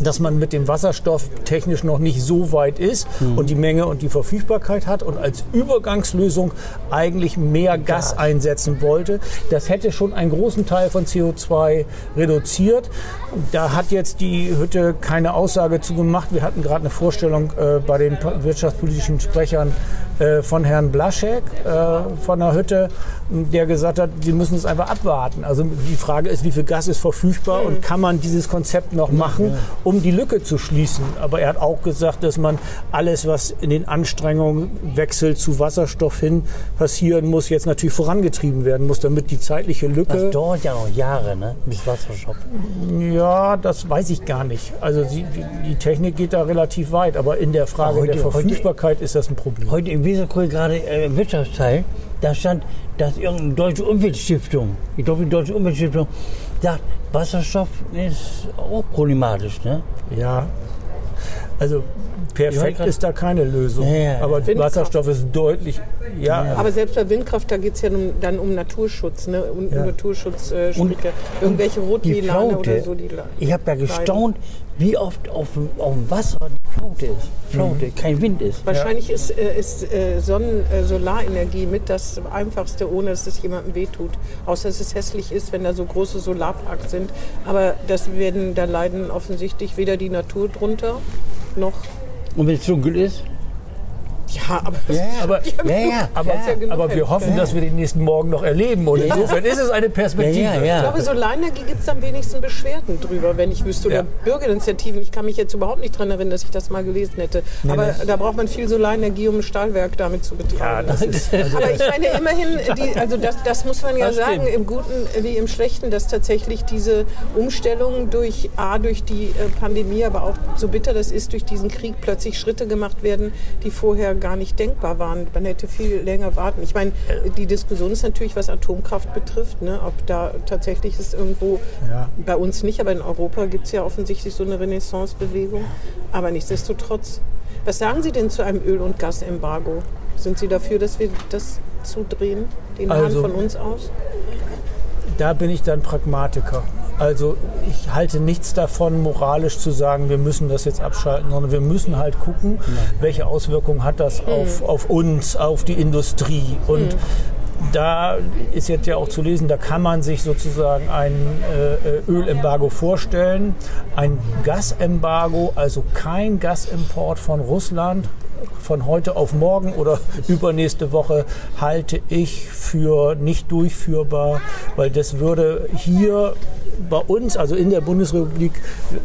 Dass man mit dem Wasserstoff technisch noch nicht so weit ist und die Menge und die Verfügbarkeit hat und als Übergangslösung eigentlich mehr Gas einsetzen wollte. Das hätte schon einen großen Teil von CO2 reduziert. Da hat jetzt die Hütte keine Aussage zu gemacht. Wir hatten gerade eine Vorstellung äh, bei den wirtschaftspolitischen Sprechern, äh, von Herrn Blaschek äh, von der Hütte, der gesagt hat, sie müssen es einfach abwarten. Also die Frage ist, wie viel Gas ist verfügbar und kann man dieses Konzept noch machen, um die Lücke zu schließen. Aber er hat auch gesagt, dass man alles, was in den Anstrengungen Wechsel zu Wasserstoff hin passieren muss, jetzt natürlich vorangetrieben werden muss, damit die zeitliche Das Lücke. dauert ja noch Jahre, ne? Bis Wasserstoff. Ja, das weiß ich gar nicht. Also die, die, Technik geht da relativ weit, aber in der Frage Heute- der heute- Verfügbarkeit ist das ein Problem. Heute im Weserkurier gerade äh, im Wirtschaftsteil, da stand, dass irgendeine deutsche Umweltstiftung, ich glaube die deutsche Umweltstiftung, sagt, Wasserstoff ist auch problematisch, ne? Ja. Also perfekt Ja, ist da keine Lösung. Ja, ja, aber Windkraft. Wasserstoff ist deutlich. Ja, Aber selbst bei Windkraft, da geht es ja nun, dann um Naturschutz, ne? Um Ja. Naturschutz, äh, irgendwelche Flaute, oder so. Die ich habe ja gestaunt, wie oft auf, dem- auf dem Wasser die Flaute ist. Flaute, kein Wind ist. Wahrscheinlich ist, äh, ist äh, Sonnen-, äh, Solarenergie mit das Einfachste, ohne dass es jemandem wehtut. Außer dass es hässlich ist, wenn da so große Solarparks sind. Aber das werden, da leiden offensichtlich weder die Natur drunter noch. Und wenn es dunkel ist? Ja, aber aber, Ja, ja, aber, ja genug aber wir hoffen, dass wir den nächsten Morgen noch erleben. Und insofern ist es eine Perspektive. Ja, ja, ja. Ich glaube, Solarenergie gibt es am wenigsten Beschwerden drüber, wenn ich wüsste. Oder Ja. Bürgerinitiativen. Ich kann mich jetzt überhaupt nicht daran erinnern, dass ich das mal gelesen hätte. Aber das- da braucht man viel Solarenergie, um ein Stahlwerk damit zu betreiben. also, Aber ich meine immerhin, die, also das, das muss man ja Das sagen, stimmt. im Guten wie im Schlechten, dass tatsächlich diese Umstellung durch A, durch die äh, Pandemie, aber auch so bitter das ist, durch diesen Krieg plötzlich Schritte gemacht werden, die vorher gar nicht denkbar waren. Man hätte viel länger warten. Ich meine, die Diskussion ist natürlich, was Atomkraft betrifft, ne, ob da tatsächlich ist irgendwo, Ja. bei uns nicht, aber in Europa gibt es ja offensichtlich so eine Renaissance-Bewegung. Aber nichtsdestotrotz. Was sagen Sie denn zu einem Öl- und Gasembargo? Sind Sie dafür, dass wir das zudrehen, den Hahn Also- von uns aus? da bin ich dann Pragmatiker. Also ich halte nichts davon, moralisch zu sagen, wir müssen das jetzt abschalten, sondern wir müssen halt gucken, welche Auswirkungen hat das auf, auf uns, auf die Industrie. Und da ist jetzt ja auch zu lesen, da kann man sich sozusagen ein äh, Ölembargo vorstellen, ein Gasembargo, also kein Gasimport von Russland von heute auf morgen oder übernächste Woche halte ich für nicht durchführbar, weil das würde hier bei uns, also in der Bundesrepublik,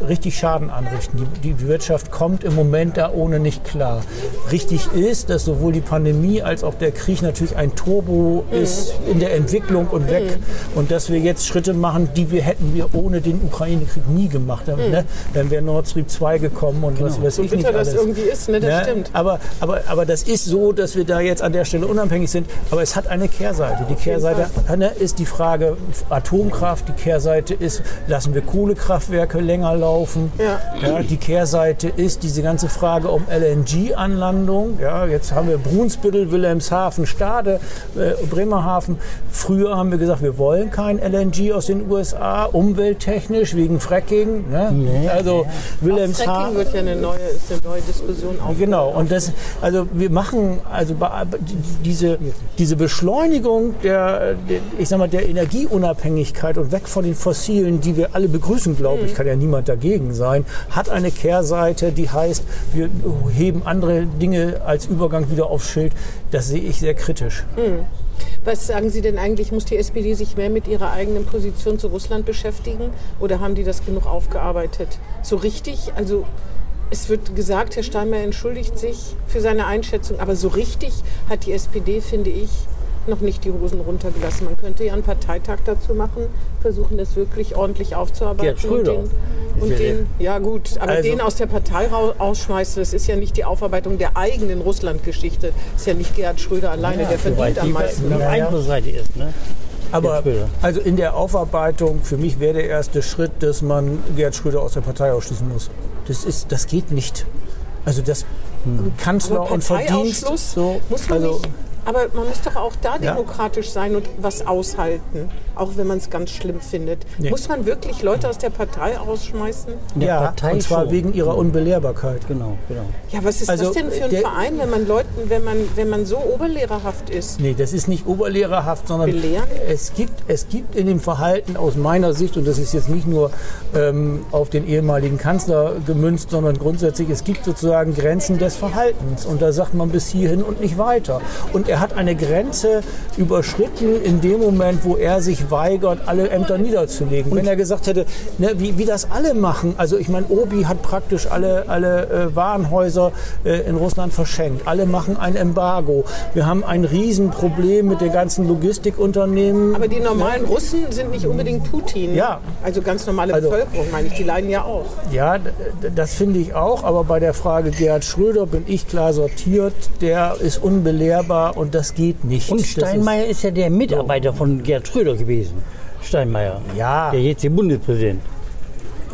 richtig Schaden anrichten. Die, die Wirtschaft kommt im Moment da ohne nicht klar. Richtig ist, dass sowohl die Pandemie als auch der Krieg natürlich ein Turbo ist in der Entwicklung und weg und dass wir jetzt Schritte machen, die wir hätten wir ohne den Ukraine-Krieg nie gemacht. Dann, ne? dann wäre Nord Stream 2 gekommen und was weiß So ich nicht bitter das alles. irgendwie ist, ne? Das Ne? stimmt. Aber, aber, aber das ist so, dass wir da jetzt an der Stelle unabhängig sind. Aber es hat eine Kehrseite. Die Kehrseite ne, ist die Frage Atomkraft. Die Kehrseite ist, lassen wir Kohlekraftwerke länger laufen. Ja. die Kehrseite ist diese ganze Frage um LNG-Anlandung. Ja, jetzt haben wir Brunsbüttel, Wilhelmshaven, Stade, äh, Bremerhaven. Früher haben wir gesagt, wir wollen kein LNG aus den USA, umwelttechnisch, wegen Fracking. Ne? also Fracking Wilhelmshaven. wird ja eine neue, ist eine neue Diskussion auf. Genau, und das, also wir machen also diese, diese Beschleunigung der, der, ich sag mal, der Energieunabhängigkeit und weg von den Fossilen, die wir alle begrüßen, glaube ich, kann ja niemand dagegen sein, hat eine Kehrseite, die heißt, wir heben andere Dinge als Übergang wieder aufs Schild. Das sehe ich sehr kritisch. Was sagen Sie denn eigentlich, muss die SPD sich mehr mit ihrer eigenen Position zu Russland beschäftigen oder haben die das genug aufgearbeitet? So richtig, also es wird gesagt, Herr Steinmeier entschuldigt sich für seine Einschätzung, aber so richtig hat die SPD, finde ich, noch nicht die Hosen runtergelassen. Man könnte ja einen Parteitag dazu machen, versuchen das wirklich ordentlich aufzuarbeiten. Gerd Schröder. Und den, und den, ja gut, aber Also- den aus der Partei rau- ausschmeißen, das ist ja nicht die Aufarbeitung der eigenen Russlandgeschichte. Ist ja nicht Gerhard Schröder alleine, der verdient am meisten. Auf andere Seite ist, ne? Aber also in der Aufarbeitung, für mich wäre der erste Schritt, dass man Gerhard Schröder aus der Partei ausschließen muss. Das, ist, das geht nicht. Also das Kanzler Aber und Verdienst. So, muss man also, nicht Aber man muss doch auch da demokratisch sein und was aushalten, auch wenn man es ganz schlimm findet. Nee. Muss man wirklich Leute aus der Partei rausschmeißen? In der ja, Partei und zwar schon. wegen ihrer Unbelehrbarkeit. Genau, genau. Ja, was ist Also, das denn für ein Verein, wenn man Leuten, wenn man, wenn man so oberlehrerhaft ist? Nee, das ist nicht oberlehrerhaft, sondern Belehren? es gibt, es gibt in dem Verhalten aus meiner Sicht, und das ist jetzt nicht nur ähm, auf den ehemaligen Kanzler gemünzt, sondern grundsätzlich, es gibt sozusagen Grenzen des Verhaltens. Und da sagt man bis hierhin und nicht weiter. Und er hat eine Grenze überschritten in dem Moment, wo er sich weigert, alle Ämter niederzulegen. Wenn er gesagt hätte, ne, wie, wie das alle machen, also ich meine, Obi hat praktisch alle, alle äh, Warenhäuser äh, in Russland verschenkt. Alle machen ein Embargo. Wir haben ein Riesenproblem mit den ganzen Logistikunternehmen. Aber die normalen Russen sind nicht unbedingt Putin. Ja. Also ganz normale Also- Bevölkerung, meine ich, die leiden ja auch. Ja, das finde ich auch, aber bei der Frage Gerhard Schröder bin ich klar sortiert. Der ist unbelehrbar und das geht nicht. Und Das ist- Steinmeier ist, ja der Mitarbeiter von Gerd Schröder gewesen. Steinmeier. Ja. Der jetzt der Bundespräsident.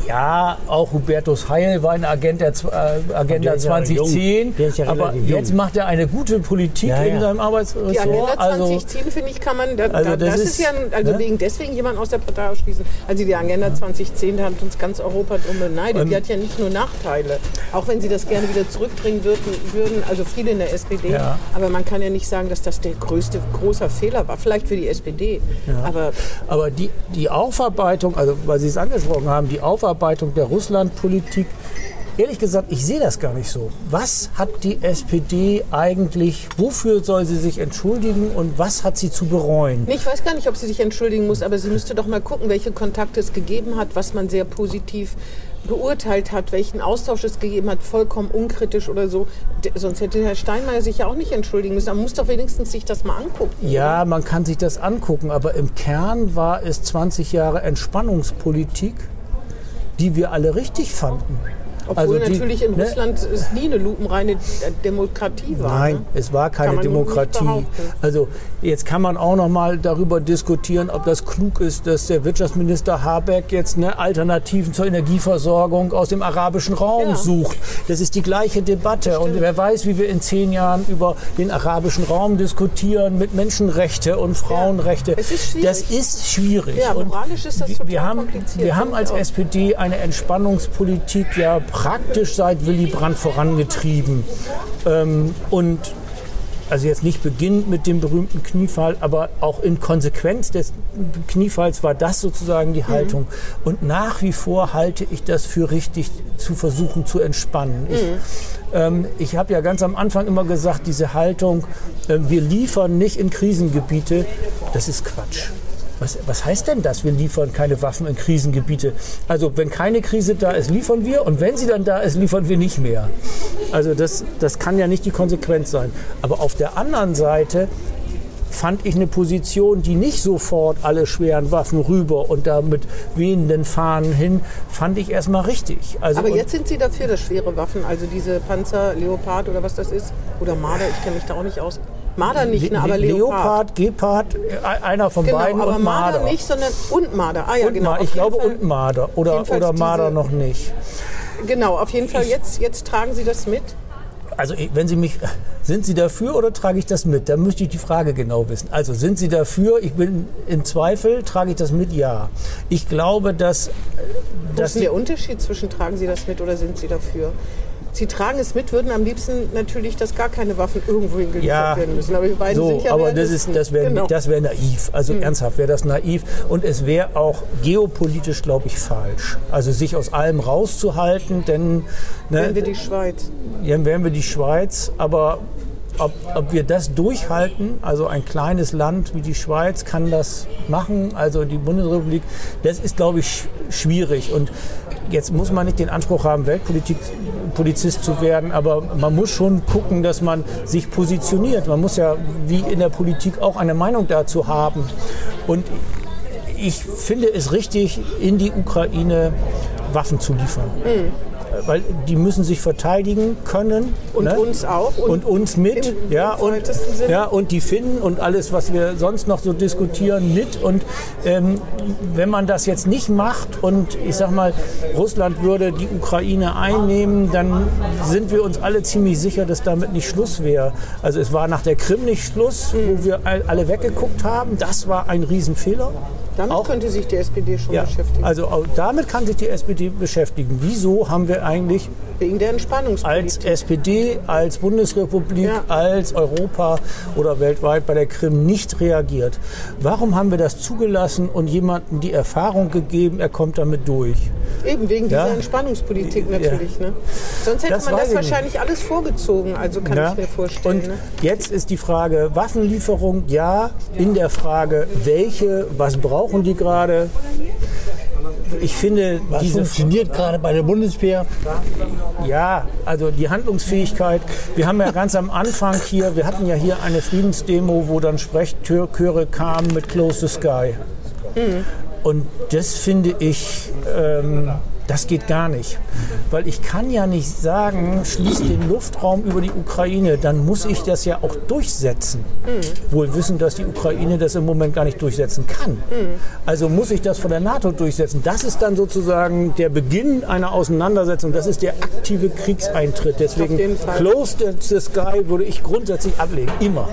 Ja, auch Hubertus Heil war ein Agent der äh, Agenda Der ist ja 2010. jung. Der ist ja aber jung. jetzt macht er eine gute Politik Ja, in ja. seinem Die Arbeitsressort. Agenda Also, 2010, finde ich, kann man, da, Also da, das das, ist, ist, ja, ein- also ne? wegen deswegen jemand aus der Partei ausschließen. Also die Agenda 2010, da hat uns ganz Europa drum beneidet. die hat ja nicht nur Nachteile, auch wenn sie das gerne wieder zurückbringen würden, würden also viele in der SPD. Ja. Aber man kann ja nicht sagen, dass das der größte, großer Fehler war. Vielleicht für die SPD, aber Aber die, die Aufarbeitung, also weil Sie es angesprochen haben, die Aufarbeitung der Russlandpolitik, ehrlich gesagt, ich sehe das gar nicht so. Was hat die SPD eigentlich, wofür soll sie sich entschuldigen und was hat sie zu bereuen? Ich weiß gar nicht, ob sie sich entschuldigen muss, aber sie müsste doch mal gucken, welche Kontakte es gegeben hat, was man sehr positiv beurteilt hat, welchen Austausch es gegeben hat, vollkommen unkritisch oder so. Sonst hätte Herr Steinmeier sich ja auch nicht entschuldigen müssen. Man muss doch wenigstens sich das mal angucken. Ja, man kann sich das angucken, aber im Kern war es 20 Jahre Entspannungspolitik, die wir alle richtig fanden. Obwohl Also die- natürlich in ne? Russland es nie eine lupenreine Demokratie war. Nein, Ne? es war keine Demokratie. Also jetzt kann man auch noch mal darüber diskutieren, ob das klug ist, dass der Wirtschaftsminister Habeck jetzt ne, Alternativen zur Energieversorgung aus dem arabischen Raum Ja. sucht. Das ist die gleiche Debatte. Und wer weiß, wie wir in zehn Jahren über den arabischen Raum diskutieren mit Menschenrechte und Frauenrechte. Es ist schwierig. Das ist schwierig. Ja, Und moralisch ist das wir- total wir haben, kompliziert, Wir haben als. SPD eine Entspannungspolitik ja praktisch seit Willy Brandt vorangetrieben. Ähm, und also jetzt nicht beginnend mit dem berühmten Kniefall, aber auch in Konsequenz des Kniefalls war das sozusagen die Haltung. Und nach wie vor halte ich das für richtig, zu versuchen zu entspannen. Ich, ähm, ich habe ja ganz am Anfang immer gesagt, diese Haltung, äh, wir liefern nicht in Krisengebiete, das ist Quatsch. Was, was heißt denn das? Wir liefern keine Waffen in Krisengebiete. Also wenn keine Krise da ist, liefern wir und wenn sie dann da ist, liefern wir nicht mehr. Also das, das kann ja nicht die Konsequenz sein. Aber auf der anderen Seite fand ich eine Position, die nicht sofort alle schweren Waffen rüber und da mit wehenden Fahnen hin, fand ich erstmal richtig. Also Aber jetzt sind Sie dafür, dass schwere Waffen, also diese Panzer, Leopard oder was das ist, oder Marder, ich kenne mich da auch nicht aus. Marder nicht, ne, aber Le- Leopard. Gepard, äh, einer von Genau, beiden aber und Marder Marder. nicht, sondern und Marder. Ah ja, und genau. Ich glaube Fall- und Marder oder, oder Marder noch nicht. Genau, auf jeden Fall. Jetzt, jetzt tragen Sie das mit. Also wenn Sie mich, sind Sie dafür oder trage ich das mit? Da müsste ich die Frage genau wissen. Also sind Sie dafür? Ich bin im Zweifel, trage ich das mit? Ja. Ich glaube, dass, Was dass ist der Unterschied zwischen tragen Sie das mit oder sind Sie dafür? Sie tragen es mit, würden am liebsten natürlich, dass gar keine Waffen irgendwo hingeliefert Ja, werden müssen. Aber wir beiden so, sind ja aber das ist, das wäre, genau. Wäre naiv. Also ernsthaft wäre das naiv und es wäre auch geopolitisch, glaube ich, falsch. Also sich aus allem rauszuhalten, denn ne, Wären wir die Schweiz. Dann wären wir die Schweiz, aber ob, ob wir das durchhalten, also ein kleines Land wie die Schweiz kann das machen, also die Bundesrepublik, das ist, glaube ich, sch- schwierig. Und jetzt muss man nicht den Anspruch haben, Weltpolizist zu werden, aber man muss schon gucken, dass man sich positioniert. Man muss ja, wie in der Politik, auch eine Meinung dazu haben. Und ich finde es richtig, in die Ukraine Waffen zu liefern. Weil die müssen sich verteidigen können. Und ne? uns auch. Und, uns mit. im- ja, im und, ja, und die Finnen und alles, was wir sonst noch so diskutieren, mit. Und ähm, wenn man das jetzt nicht macht und ich sag mal, Russland würde die Ukraine einnehmen, dann sind wir uns alle ziemlich sicher, dass damit nicht Schluss wäre. Also es war nach der Krim nicht Schluss, wo wir all- alle weggeguckt haben. Das war ein Riesenfehler. Damit Auch- könnte sich die SPD schon Ja, beschäftigen. also damit kann sich die SPD beschäftigen. Wieso haben wir eigentlich Wegen der als Entspannungspolitik. SPD, als Bundesrepublik, Ja. als Europa oder weltweit bei der Krim nicht reagiert? Warum haben wir das zugelassen und jemandem die Erfahrung gegeben, er kommt damit durch? Eben wegen Ja. dieser Entspannungspolitik natürlich. Ne? Sonst hätte Das man das ich nicht. wahrscheinlich alles vorgezogen. Also kann Ja. ich mir vorstellen. Und ne? jetzt ist die Frage Waffenlieferung, ja, in der Frage, welche, was brauchen die gerade? Ich finde, Was diese funktioniert gerade bei der Bundeswehr? Ja, also die Handlungsfähigkeit. Wir haben ja ganz am Anfang hier, wir hatten ja hier eine Friedensdemo, wo dann Sprechchöre kamen mit Close the Sky. Und das finde ich, ähm, das geht gar nicht. Weil ich kann ja nicht sagen, schließt den Luftraum über die Ukraine, dann muss ich das ja auch durchsetzen. Wohl wissen, dass die Ukraine das im Moment gar nicht durchsetzen kann. Also muss ich das von der NATO durchsetzen. Das ist dann sozusagen der Beginn einer Auseinandersetzung. Das ist der aktive Kriegseintritt. Deswegen. Close the Sky würde ich grundsätzlich ablehnen. Immer.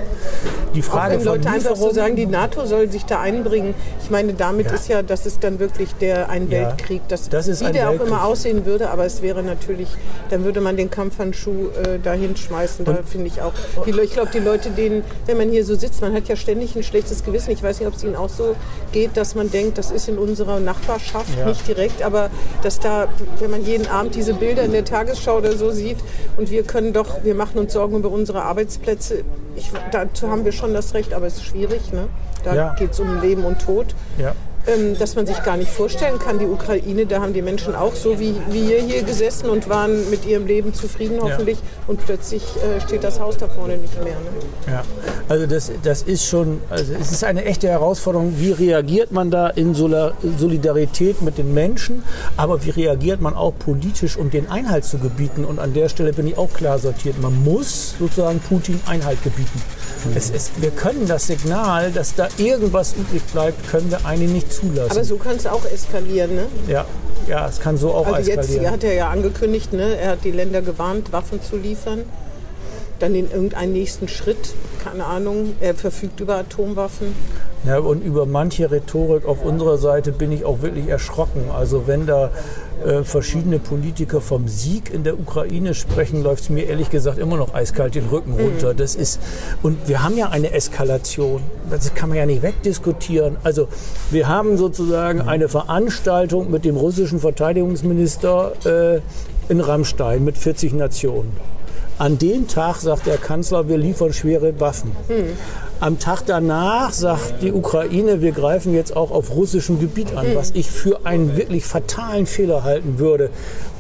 Die Auch Frage wenn von Leute einfach so sagen, die NATO soll sich da einbringen. Ich meine, damit ist ja, das ist dann wirklich der ein Ja, Weltkrieg. Das, das ist wie der auch immer aussehen würde, aber es wäre natürlich, dann würde man den Kampfhandschuh äh, dahin schmeißen. Da finde ich auch. Die, ich glaube, die Leute, denen, wenn man hier so sitzt, man hat ja ständig ein schlechtes Gewissen. Ich weiß nicht, ob es Ihnen auch so geht, dass man denkt, das ist in unserer Nachbarschaft, Ja. nicht direkt, aber dass da, wenn man jeden Abend diese Bilder in der Tagesschau oder so sieht und wir können doch, wir machen uns Sorgen über unsere Arbeitsplätze. Ich, dazu haben wir schon das Recht, aber es ist schwierig. Ne? Da Ja. geht es um Leben und Tod. Ja. Ähm, dass man sich gar nicht vorstellen kann, die Ukraine, da haben die Menschen auch so wie wir hier gesessen und waren mit ihrem Leben zufrieden hoffentlich und plötzlich äh, steht das Haus da vorne nicht mehr. Ne? Ja, also das, das ist schon, also es ist eine echte Herausforderung. Wie reagiert man da in Solidarität mit den Menschen, aber wie reagiert man auch politisch, um den Einhalt zu gebieten? Und an der Stelle bin ich auch klar sortiert. Man muss sozusagen Putin Einhalt gebieten. Es ist, wir können das Signal, dass da irgendwas übrig bleibt, können wir eigentlich nicht zulassen. Aber so kann es auch eskalieren. Ne? ja, ja, es kann so auch Also jetzt eskalieren. hat er ja angekündigt, ne? er hat die Länder gewarnt, Waffen zu liefern. Dann in irgendeinen nächsten Schritt, keine Ahnung, er verfügt über Atomwaffen. Ja, und über manche Rhetorik auf unserer Seite bin ich auch wirklich erschrocken. Also wenn da äh, verschiedene Politiker vom Sieg in der Ukraine sprechen, läuft es mir ehrlich gesagt immer noch eiskalt den Rücken runter. Das ist und wir haben ja eine Eskalation. Das kann man ja nicht wegdiskutieren. Also wir haben sozusagen eine Veranstaltung mit dem russischen Verteidigungsminister äh, in Rammstein mit 40 Nationen. An dem Tag sagt der Kanzler, wir liefern schwere Waffen. Am Tag danach sagt die Ukraine, wir greifen jetzt auch auf russischem Gebiet an, was ich für einen wirklich fatalen Fehler halten würde.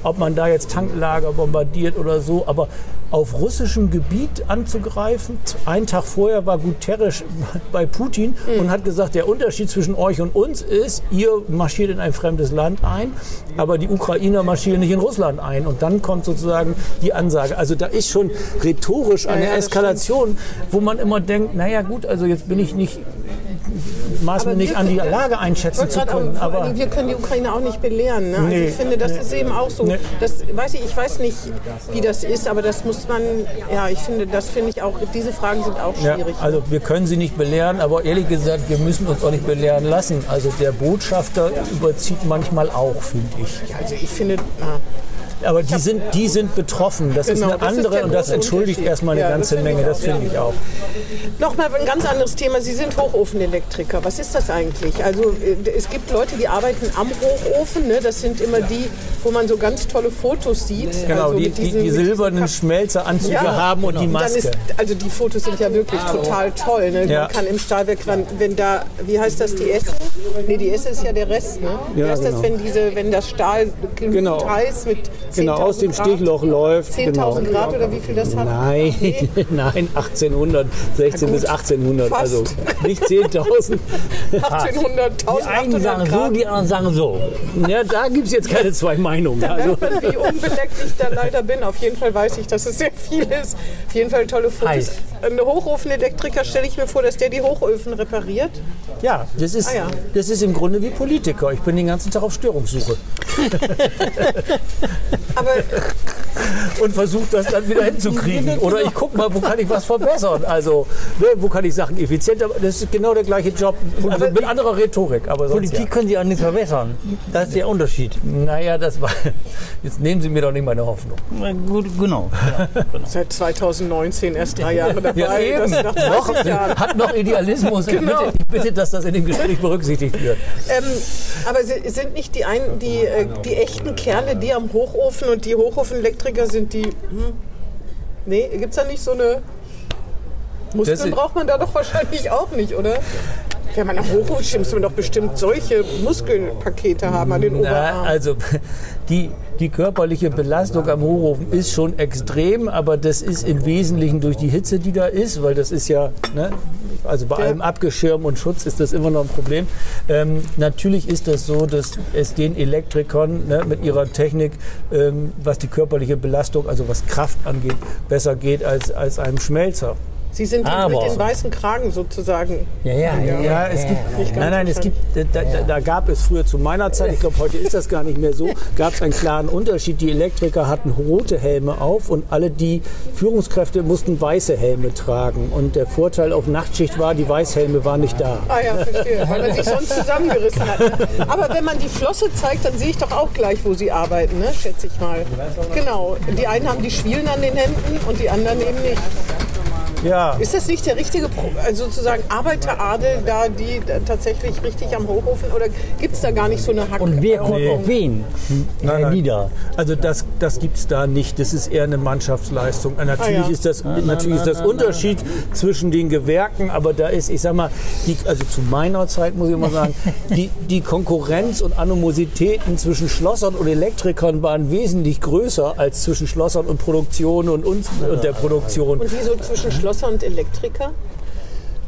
Ob man da jetzt Tanklager bombardiert oder so, aber auf russischem Gebiet anzugreifen. Einen Tag vorher war Guterres bei Putin und hat gesagt, der Unterschied zwischen euch und uns ist, ihr marschiert in ein fremdes Land ein, aber die Ukrainer marschieren nicht in Russland ein. Und dann kommt sozusagen die Ansage. Also da ist schon rhetorisch eine ja, Eskalation, wo man immer denkt, naja gut, also jetzt bin ich nicht, maß mir nicht an, die Lage einschätzen zu können. auch- Aber wir können die Ukraine auch nicht belehren. Ne? Also Nee, ich finde, das nee. ist eben auch so. Nee. Das, weiß ich, ich weiß nicht, wie das ist, aber das muss man, ja, ich finde, das finde ich auch, diese Fragen sind auch Ja, schwierig. also wir können sie nicht belehren, aber ehrlich gesagt, wir müssen uns auch nicht belehren lassen. Also der Botschafter überzieht manchmal auch, finde ich. Ja, also ich finde, na, Aber die sind, die sind betroffen. Das ist Genau, eine das ist andere der und das entschuldigt erstmal eine Ja, das ganze Menge. Das finde ja. ich auch. Nochmal ein ganz anderes Thema. Sie sind Hochofenelektriker. Was ist das eigentlich? Also äh, es gibt Leute, die arbeiten am Hochofen. Ne? Das sind immer die, wo man so ganz tolle Fotos sieht. Genau, also die, mit die, diesen- die silbernen Schmelzeranzüge Ja, haben und die Und dann Maske. ist, also die Fotos sind ja wirklich total toll. Ne? Ja. Man kann im Stahlwerk, wenn, wenn da, wie heißt das, die Esse? Nee, die Esse ist ja der Rest. Ne? wie Ja, heißt das, genau. wenn, diese, wenn das Stahl Genau. heiß mit genau, aus dem 10.000 Grad? Stichloch läuft. 10.000 Genau. Grad oder wie viel das hat? Nein, nein, 1800, 16 bis 1800, fast. also nicht 10.000. 1800, Die einen 1800 sagen so, Grad. die anderen sagen so. Ja, da gibt es jetzt keine zwei Meinungen. Da Also, merkt man, wie unbeleckt ich da leider bin. Auf jeden Fall weiß ich, dass es sehr viel ist. Auf jeden Fall tolle Fotos. Heiß. Ein Hochofenelektriker stelle ich mir vor, dass der die Hochöfen repariert. ja, das ist, Ah, ja. das ist im Grunde wie Politiker. Ich bin den ganzen Tag auf Störungssuche Aber und versuche das dann wieder hinzukriegen. Oder ich gucke mal, wo kann ich was verbessern. Also, ne, wo kann ich Sachen effizienter. Das ist genau der gleiche Job. Also mit anderer Rhetorik. Aber sonst, Politik ja. können Sie auch nicht verbessern. Das ist der Unterschied. Naja, das war. Jetzt nehmen Sie mir doch nicht meine Hoffnung. Na Gut, genau. seit 2019 erst drei Jahre dabei. Ja, eben. Das nach 30 Noch, hat noch Idealismus. Ich, Genau. bitte, ich bitte, dass das in dem Gespräch berücksichtigt wird. Ähm, aber si- sind nicht die, ein, die, äh, die echten Kerle, die am Hochofen und die Hochofenelektriker sind die. Hm, nee, gibt es da nicht so eine. Muskeln braucht man da doch wahrscheinlich auch nicht, oder? Wenn man am Hochofen steht, muss man doch bestimmt solche Muskelpakete haben an den Na, Oberarmen. also die, die körperliche Belastung am Hochofen ist schon extrem, aber das ist im Wesentlichen durch die Hitze, die da ist, weil das ist ja, ne, also bei Ja. allem Abgeschirm und Schutz ist das immer noch ein Problem. Ähm, natürlich ist das so, dass es den Elektrikern ne, mit ihrer Technik, ähm, was die körperliche Belastung, also was Kraft angeht, besser geht als, als einem Schmelzer. Sie sind Aber- mit den weißen Kragen sozusagen. Ja, ja, ja. Ja, es gibt, nein, nein, es gibt, da, da, da gab es früher zu meiner Zeit, ich glaube, heute ist das gar nicht mehr so, gab es einen klaren Unterschied. Die Elektriker hatten rote Helme auf und alle die Führungskräfte mussten weiße Helme tragen. Und der Vorteil auf Nachtschicht war, die Weißhelme waren nicht da. Ah ja, verstehe, weil man sich sonst zusammengerissen hat. Aber wenn man die Flosse zeigt, dann sehe ich doch auch gleich, wo sie arbeiten, ne? schätze ich mal. Genau, die einen haben die Schwielen an den Händen und die anderen eben nicht. Ja, Ist das nicht der richtige, Pro also sozusagen Arbeiteradel da, die da tatsächlich richtig am Hochofen, oder gibt es da gar nicht so eine Hack? Und wer guckt auf wen? Nein, nein. Nieder. Also das, das gibt es da nicht. Das ist eher eine Mannschaftsleistung. Äh, Natürlich Ah, ja. ist das, natürlich ist das Unterschied zwischen den Gewerken, aber da ist, ich sag mal, die, also zu meiner Zeit muss ich mal sagen, die, die Konkurrenz und Animositäten zwischen Schlossern und Elektrikern waren wesentlich größer als zwischen Schlossern und Produktion und uns und der Produktion. Und wieso zwischen Schlosser und Elektriker?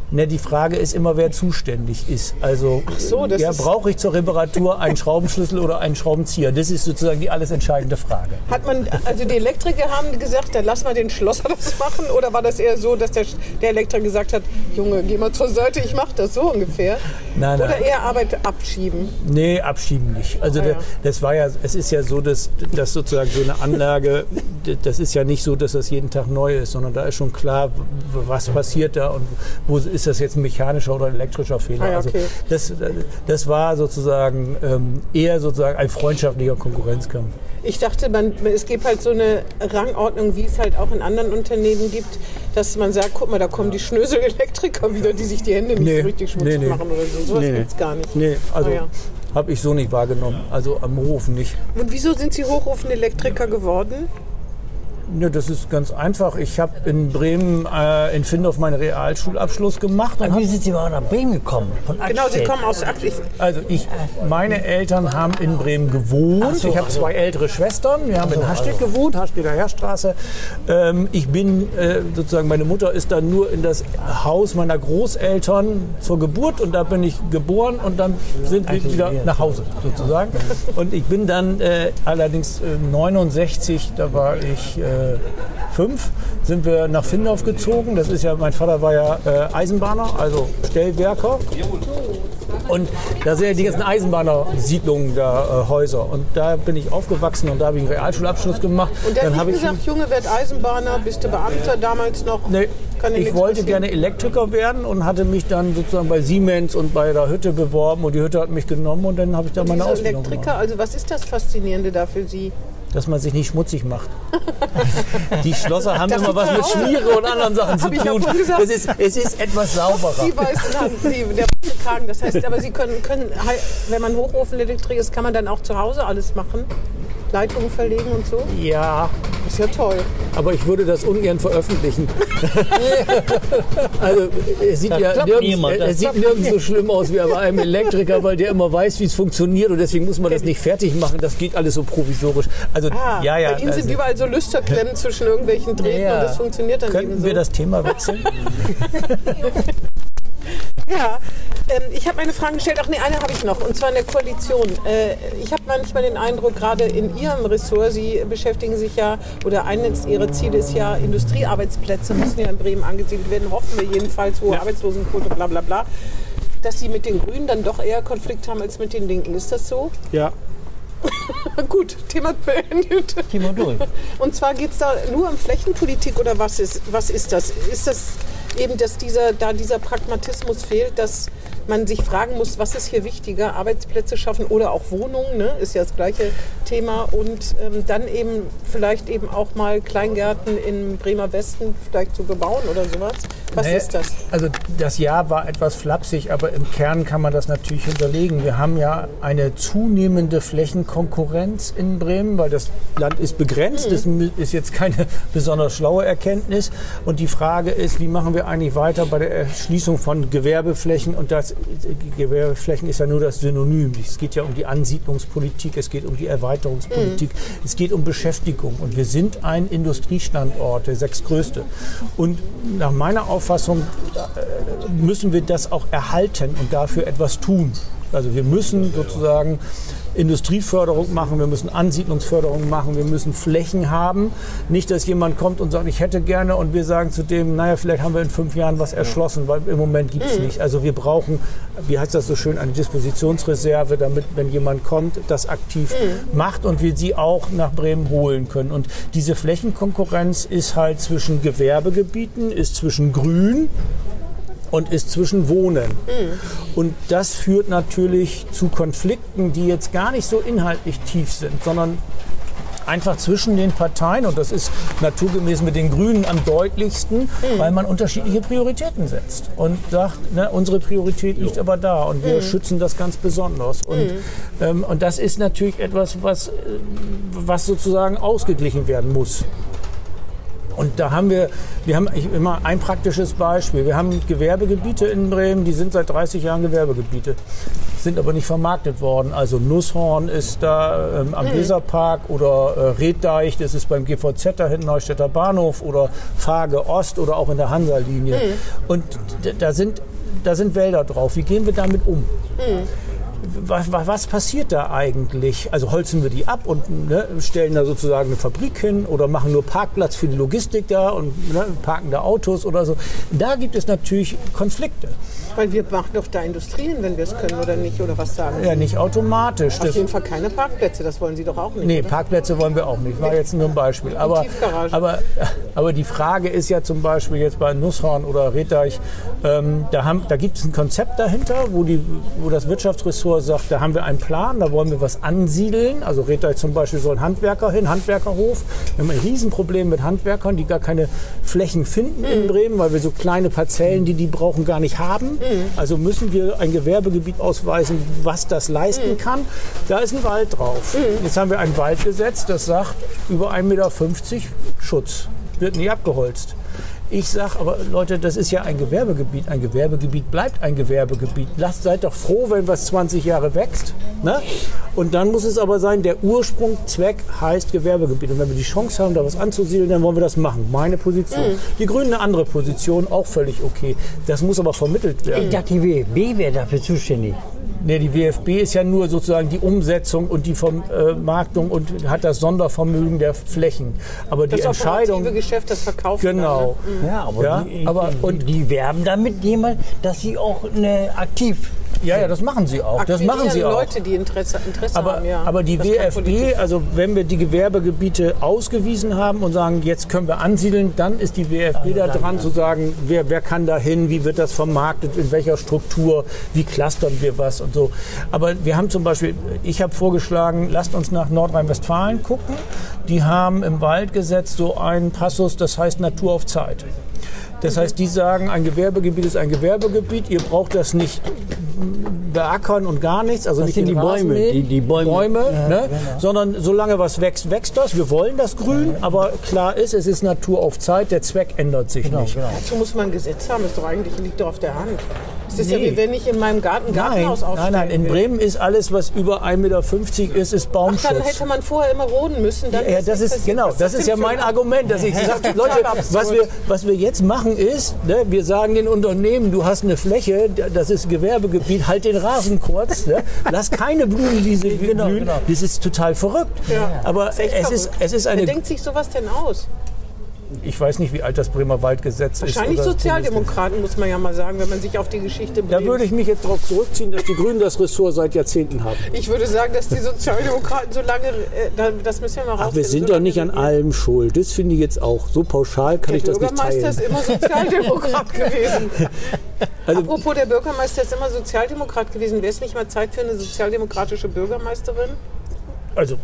Ne, die Frage ist immer, wer zuständig ist. Also so, ja, brauche ich zur Reparatur einen Schraubenschlüssel oder einen Schraubenzieher? Das ist sozusagen die alles entscheidende Frage. Hat man, also die Elektriker haben gesagt, dann lass mal den Schlosser das machen, oder war das eher so, dass der, der Elektriker gesagt hat, Junge, geh mal zur Seite, ich mach das so ungefähr? Nein, Oder nein. eher Arbeit abschieben? Nee, abschieben nicht. Also Ah, ja. das war ja, es ist ja so, dass, dass sozusagen so eine Anlage, das ist ja nicht so, dass das jeden Tag neu ist, sondern da ist schon klar, was passiert da und wo ist das jetzt ein mechanischer oder ein elektrischer Fehler. Ah, Also okay. das, das war sozusagen ähm, eher sozusagen ein freundschaftlicher Konkurrenzkampf. Ich dachte, man, es gibt halt so eine Rangordnung, wie es halt auch in anderen Unternehmen gibt, dass man sagt, guck mal, da kommen die Schnösel-Elektriker wieder, die sich die Hände nicht Nee, so richtig schmutzig nee, nee. machen oder so. Sowas Nee, gibt's gar nicht. Nee, also Ah, ja. habe ich so nicht wahrgenommen. Also am Hof nicht. Und wieso sind Sie Hochofenelektriker geworden? Ja, das ist ganz einfach. Ich habe in Bremen, äh, in Findorf meinen Realschulabschluss gemacht. Und Wie sind Sie mal nach Bremen gekommen? Von Genau, Sie kommen aus Aktiv. Also ich, meine Eltern haben in Bremen gewohnt. so, ich habe ach so. zwei ältere Schwestern. Wir haben in Hastedt gewohnt, Hastedter Heerstraße. Ähm, ich bin äh, sozusagen, meine Mutter ist dann nur in das Haus meiner Großeltern zur Geburt und da bin ich geboren und dann sind wir wieder nach Hause sozusagen. Und ich bin dann äh, allerdings äh, 69, da war ich äh, fünf, sind wir nach Findorf gezogen. Das ist ja, mein Vater war ja äh, Eisenbahner, also Stellwerker. Und da sind ja die ganzen Eisenbahnersiedlungen, da äh, Häuser. Und da bin ich aufgewachsen und da habe ich einen Realschulabschluss gemacht. Und Dann habe ich, gesagt, Junge, werd Eisenbahner, bist du Beamter damals noch? nee, ich wollte gerne Elektriker werden und hatte mich dann sozusagen bei Siemens und bei der Hütte beworben und die Hütte hat mich genommen und dann habe ich da meine Wieso Ausbildung Elektriker? gemacht. Also was ist das Faszinierende da für Sie? Dass man sich nicht schmutzig macht. die Schlosser haben Das immer was mit Schmiere und anderen Sachen zu ja tun. Es ist, es ist etwas sauberer. Die weißen Hand, die, der weiße Kragen. Das heißt, aber Sie können, können, wenn man Hochofenelektriker ist, kann man dann auch zu Hause alles machen? Leitungen verlegen und so? Ja, Das ist ja toll. aber ich würde das ungern veröffentlichen. also es sieht Das ja nirgends, es sieht nirgends so schlimm aus wie bei einem Elektriker, weil der immer weiß, wie es funktioniert und deswegen muss man das nicht fertig machen. Das geht alles so provisorisch. Also Ah, ja, ja. bei Ihnen sind also, überall so Lüsterklemmen zwischen irgendwelchen Drähten Ja. und das funktioniert dann eben könnten so. wir das Thema wechseln? Ja, ähm, ich habe eine Frage gestellt. Ach nee, eine habe ich noch. Und zwar in der Koalition. Äh, ich habe manchmal den Eindruck, gerade in Ihrem Ressort, Sie beschäftigen sich ja, oder eines Ihrer Ziele ist ja, Industriearbeitsplätze müssen ja in Bremen angesiedelt werden. Hoffen wir jedenfalls, hohe Arbeitslosenquote, bla bla bla. Dass Sie mit den Grünen dann doch eher Konflikt haben als mit den Linken. Ist das so? Ja. Gut, Thema beendet. Thema durch. Und zwar geht es da nur um Flächenpolitik oder was ist, was ist das? Ist das eben, dass dieser, da dieser Pragmatismus fehlt, dass man sich fragen muss, was ist hier wichtiger, Arbeitsplätze schaffen oder auch Wohnungen, ne? ist ja das gleiche Thema. Und ähm, dann eben vielleicht eben auch mal Kleingärten im Bremer Westen vielleicht zu bebauen oder sowas. Was Naja, ist das? Also das Jahr war etwas flapsig, aber im Kern kann man das natürlich hinterlegen. Wir haben ja eine zunehmende Flächenkonkurrenz in Bremen, weil das Land ist begrenzt. Das ist jetzt keine besonders schlaue Erkenntnis. Und die Frage ist, wie machen wir eigentlich weiter bei der Erschließung von Gewerbeflächen? Und das Gewerbeflächen ist ja nur das Synonym. Es geht ja um die Ansiedlungspolitik, es geht um die Erweiterungspolitik, es geht um Beschäftigung. Und wir sind ein Industriestandort, der sechstgrößte. Und nach meiner Auffassung äh, müssen wir das auch erhalten und dafür etwas tun. Also wir müssen sozusagen Industrieförderung machen, wir müssen Ansiedlungsförderung machen, wir müssen Flächen haben. Nicht, dass jemand kommt und sagt, ich hätte gerne und wir sagen zu dem, naja, vielleicht haben wir in fünf Jahren was erschlossen, weil im Moment gibt es nicht. Also wir brauchen, wie heißt das so schön, eine Dispositionsreserve, damit, wenn jemand kommt, das aktiv macht und wir sie auch nach Bremen holen können. Und diese Flächenkonkurrenz ist halt zwischen Gewerbegebieten, ist zwischen Grün, und ist zwischen Wohnen. Und das führt natürlich zu Konflikten, die jetzt gar nicht so inhaltlich tief sind, sondern einfach zwischen den Parteien. Und das ist naturgemäß mit den Grünen am deutlichsten, weil man unterschiedliche Prioritäten setzt und sagt, ne, unsere Priorität liegt aber da und wir schützen das ganz besonders. Und, ähm, und das ist natürlich etwas, was, äh, was sozusagen ausgeglichen werden muss. Und da haben wir, wir haben immer ein praktisches Beispiel. Wir haben Gewerbegebiete in Bremen, die sind seit 30 Jahren Gewerbegebiete, sind aber nicht vermarktet worden. Also Nusshorn ist da ähm, am Weserpark oder äh, Reddeich, das ist beim GVZ da hinten Neustädter Bahnhof oder Fage Ost oder auch in der Hansa-Linie. Und d- da sind, da sind Wälder drauf. Wie gehen wir damit um? was, was, was passiert da eigentlich? Also holzen wir die ab und ne, stellen da sozusagen eine Fabrik hin oder machen nur Parkplatz für die Logistik da und ne, parken da Autos oder so. Da gibt es natürlich Konflikte. Weil wir machen doch da Industrien, wenn wir es können oder nicht, oder was sagen Sie? Ja, nicht automatisch. Auf jeden Fall keine Parkplätze, das wollen Sie doch auch nicht. Nee, oder? Parkplätze wollen wir auch nicht. War jetzt nur ein Beispiel. Aber, aber, aber die Frage ist ja zum Beispiel jetzt bei Nusshorn oder Reddeich, ähm, da, haben, da gibt es ein Konzept dahinter, wo, die, wo das Wirtschaftsressort sagt, da haben wir einen Plan, da wollen wir was ansiedeln. Also Reddeich zum Beispiel soll ein Handwerker hin, Handwerkerhof. Wir haben ein Riesenproblem mit Handwerkern, die gar keine Flächen finden in Bremen, weil wir so kleine Parzellen, die die brauchen, gar nicht haben. Also müssen wir ein Gewerbegebiet ausweisen, was das leisten kann. Da ist ein Wald drauf. Jetzt haben wir ein Waldgesetz, das sagt, über 1,50 Meter Schutz. Wird nicht abgeholzt. Ich sage aber, Leute, das ist ja ein Gewerbegebiet. Ein Gewerbegebiet bleibt ein Gewerbegebiet. Lasst, seid doch froh, wenn was 20 Jahre wächst. Ne? Und dann muss es aber sein, der Ursprung, Zweck heißt Gewerbegebiet. Und wenn wir die Chance haben, da was anzusiedeln, dann wollen wir das machen. Meine Position. Die Grünen eine andere Position, auch völlig okay. Das muss aber vermittelt werden. Ich dachte, die WFB wäre dafür zuständig. Nee, die WFB ist ja nur sozusagen die Umsetzung und die Vermarktung und hat das Sondervermögen der Flächen. Aber die Das Entscheidung. operative Geschäft, das verkauft Genau. Ja, aber, Ja, die, aber- die, und- die werben damit jemand, dass sie auch eine aktiv. Ja, ja, das machen sie auch. Das machen sie auch. Leute, die Interesse, Interesse Aber, haben, ja. aber die Das WFB, also wenn wir die Gewerbegebiete ausgewiesen haben und sagen, jetzt können wir ansiedeln, dann ist die WFB da dran zu sagen, wer, wer kann da hin, wie wird das vermarktet, in welcher Struktur, wie clustern wir was und so. Aber wir haben zum Beispiel, ich habe vorgeschlagen, lasst uns nach Nordrhein-Westfalen gucken. Die haben im Waldgesetz so einen Passus, das heißt Natur auf Zeit. Das heißt, die sagen, ein Gewerbegebiet ist ein Gewerbegebiet, ihr braucht das nicht beackern und gar nichts, also Das nicht sind die Bäume, die- die Bäume. Ja, ne? genau. sondern solange was wächst, wächst das. Wir wollen das Grün, aber klar ist, es ist Natur auf Zeit, der Zweck ändert sich Genau, nicht. genau. Dazu muss man ein Gesetz haben, doch eigentlich liegt doch auf der Hand. Es ist ja Nee. wie wenn ich in meinem Garten Nein, Gartenhaus nein, aufstellen nein, in will. Bremen ist alles, was über 1,50 Meter ist, ist Ach, dann Baumschutz. hätte man vorher immer roden müssen. Dann Ja, ist das ist genau, Was das ist ja mein ein- Argument, dass ich gesagt habe, Leute, was wir, was wir jetzt machen ist, ne, wir sagen den Unternehmen, du hast eine Fläche, das ist Gewerbegebiet, halt den Rasen kurz, ne, lass keine Blumenwiese Genau, blühen, genau. das ist total verrückt. Ja. Aber Ist es ist, verrückt. es ist Wer eine, denkt sich sowas denn aus? Ich weiß nicht, wie alt das Bremer Waldgesetz ist. Wahrscheinlich Sozialdemokraten, muss man ja mal sagen, wenn man sich auf die Geschichte Da Bremens- würde ich mich jetzt darauf zurückziehen, dass die Grünen das Ressort seit Jahrzehnten haben. Ich würde sagen, dass die Sozialdemokraten so lange, äh, da- das müssen wir mal Ach, wir rausfinden, sind so doch nicht an allem schuld. Das finde ich jetzt auch. So pauschal kann Der ich das nicht Bürgermeister teilen. ist immer Sozialdemokrat gewesen. Also- Apropos, der Bürgermeister ist immer Sozialdemokrat gewesen. Wäre es nicht mal Zeit für eine sozialdemokratische Bürgermeisterin? Also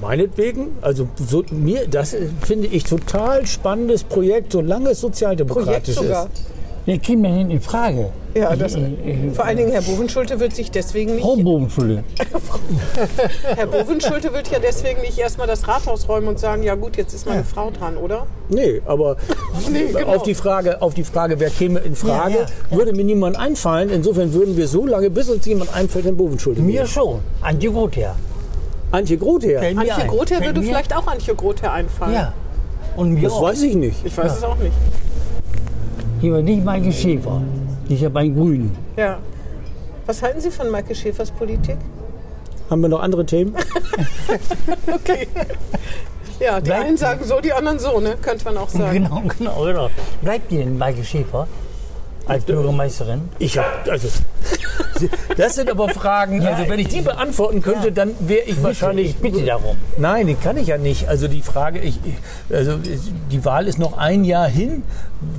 meinetwegen, also so, mir, das äh, finde ich total spannendes Projekt, solange es sozialdemokratisch sogar. ist. Der käme ja nicht in Frage. Ja, das, Ich- ich- vor allen Dingen Herr Bovenschulte wird sich deswegen nicht. Frau Bovenschulte. Herr Bovenschulte wird ja deswegen nicht erstmal das Rathaus räumen und sagen, ja gut, jetzt ist meine Frau dran, oder? Nee, aber Nee, genau. auf, die Frage, auf die Frage, wer käme in Frage, Ja, ja, würde mir niemand einfallen. Insofern würden wir so lange, bis uns jemand einfällt, den Bovenschulte Mir schon. Antje Gother. Antje Grother, Fällt mir Antje ein. Grother Fällt würde mir- vielleicht auch Antje Grother einfallen. Ja. Und mir das auch. weiß ich nicht. Ich weiß es auch nicht. Die war nicht Maike Schäfer. Ja bei den Grünen. Ja. Was halten Sie von Maike Schäfers Politik? Haben wir noch andere Themen? Okay. Ja, die Bleibt- einen sagen so, die anderen so, ne? Könnte man auch sagen. Genau, genau, genau. Bleibt die denn Maike Schäfer als Bürgermeisterin? Ich habe, also, das sind aber Fragen, Ja, also wenn ich die beantworten könnte, Ja. dann wäre ich wahrscheinlich... Ich bitte darum. Nein, die kann ich ja nicht. Also die Frage, ich, also die Wahl ist noch ein Jahr hin.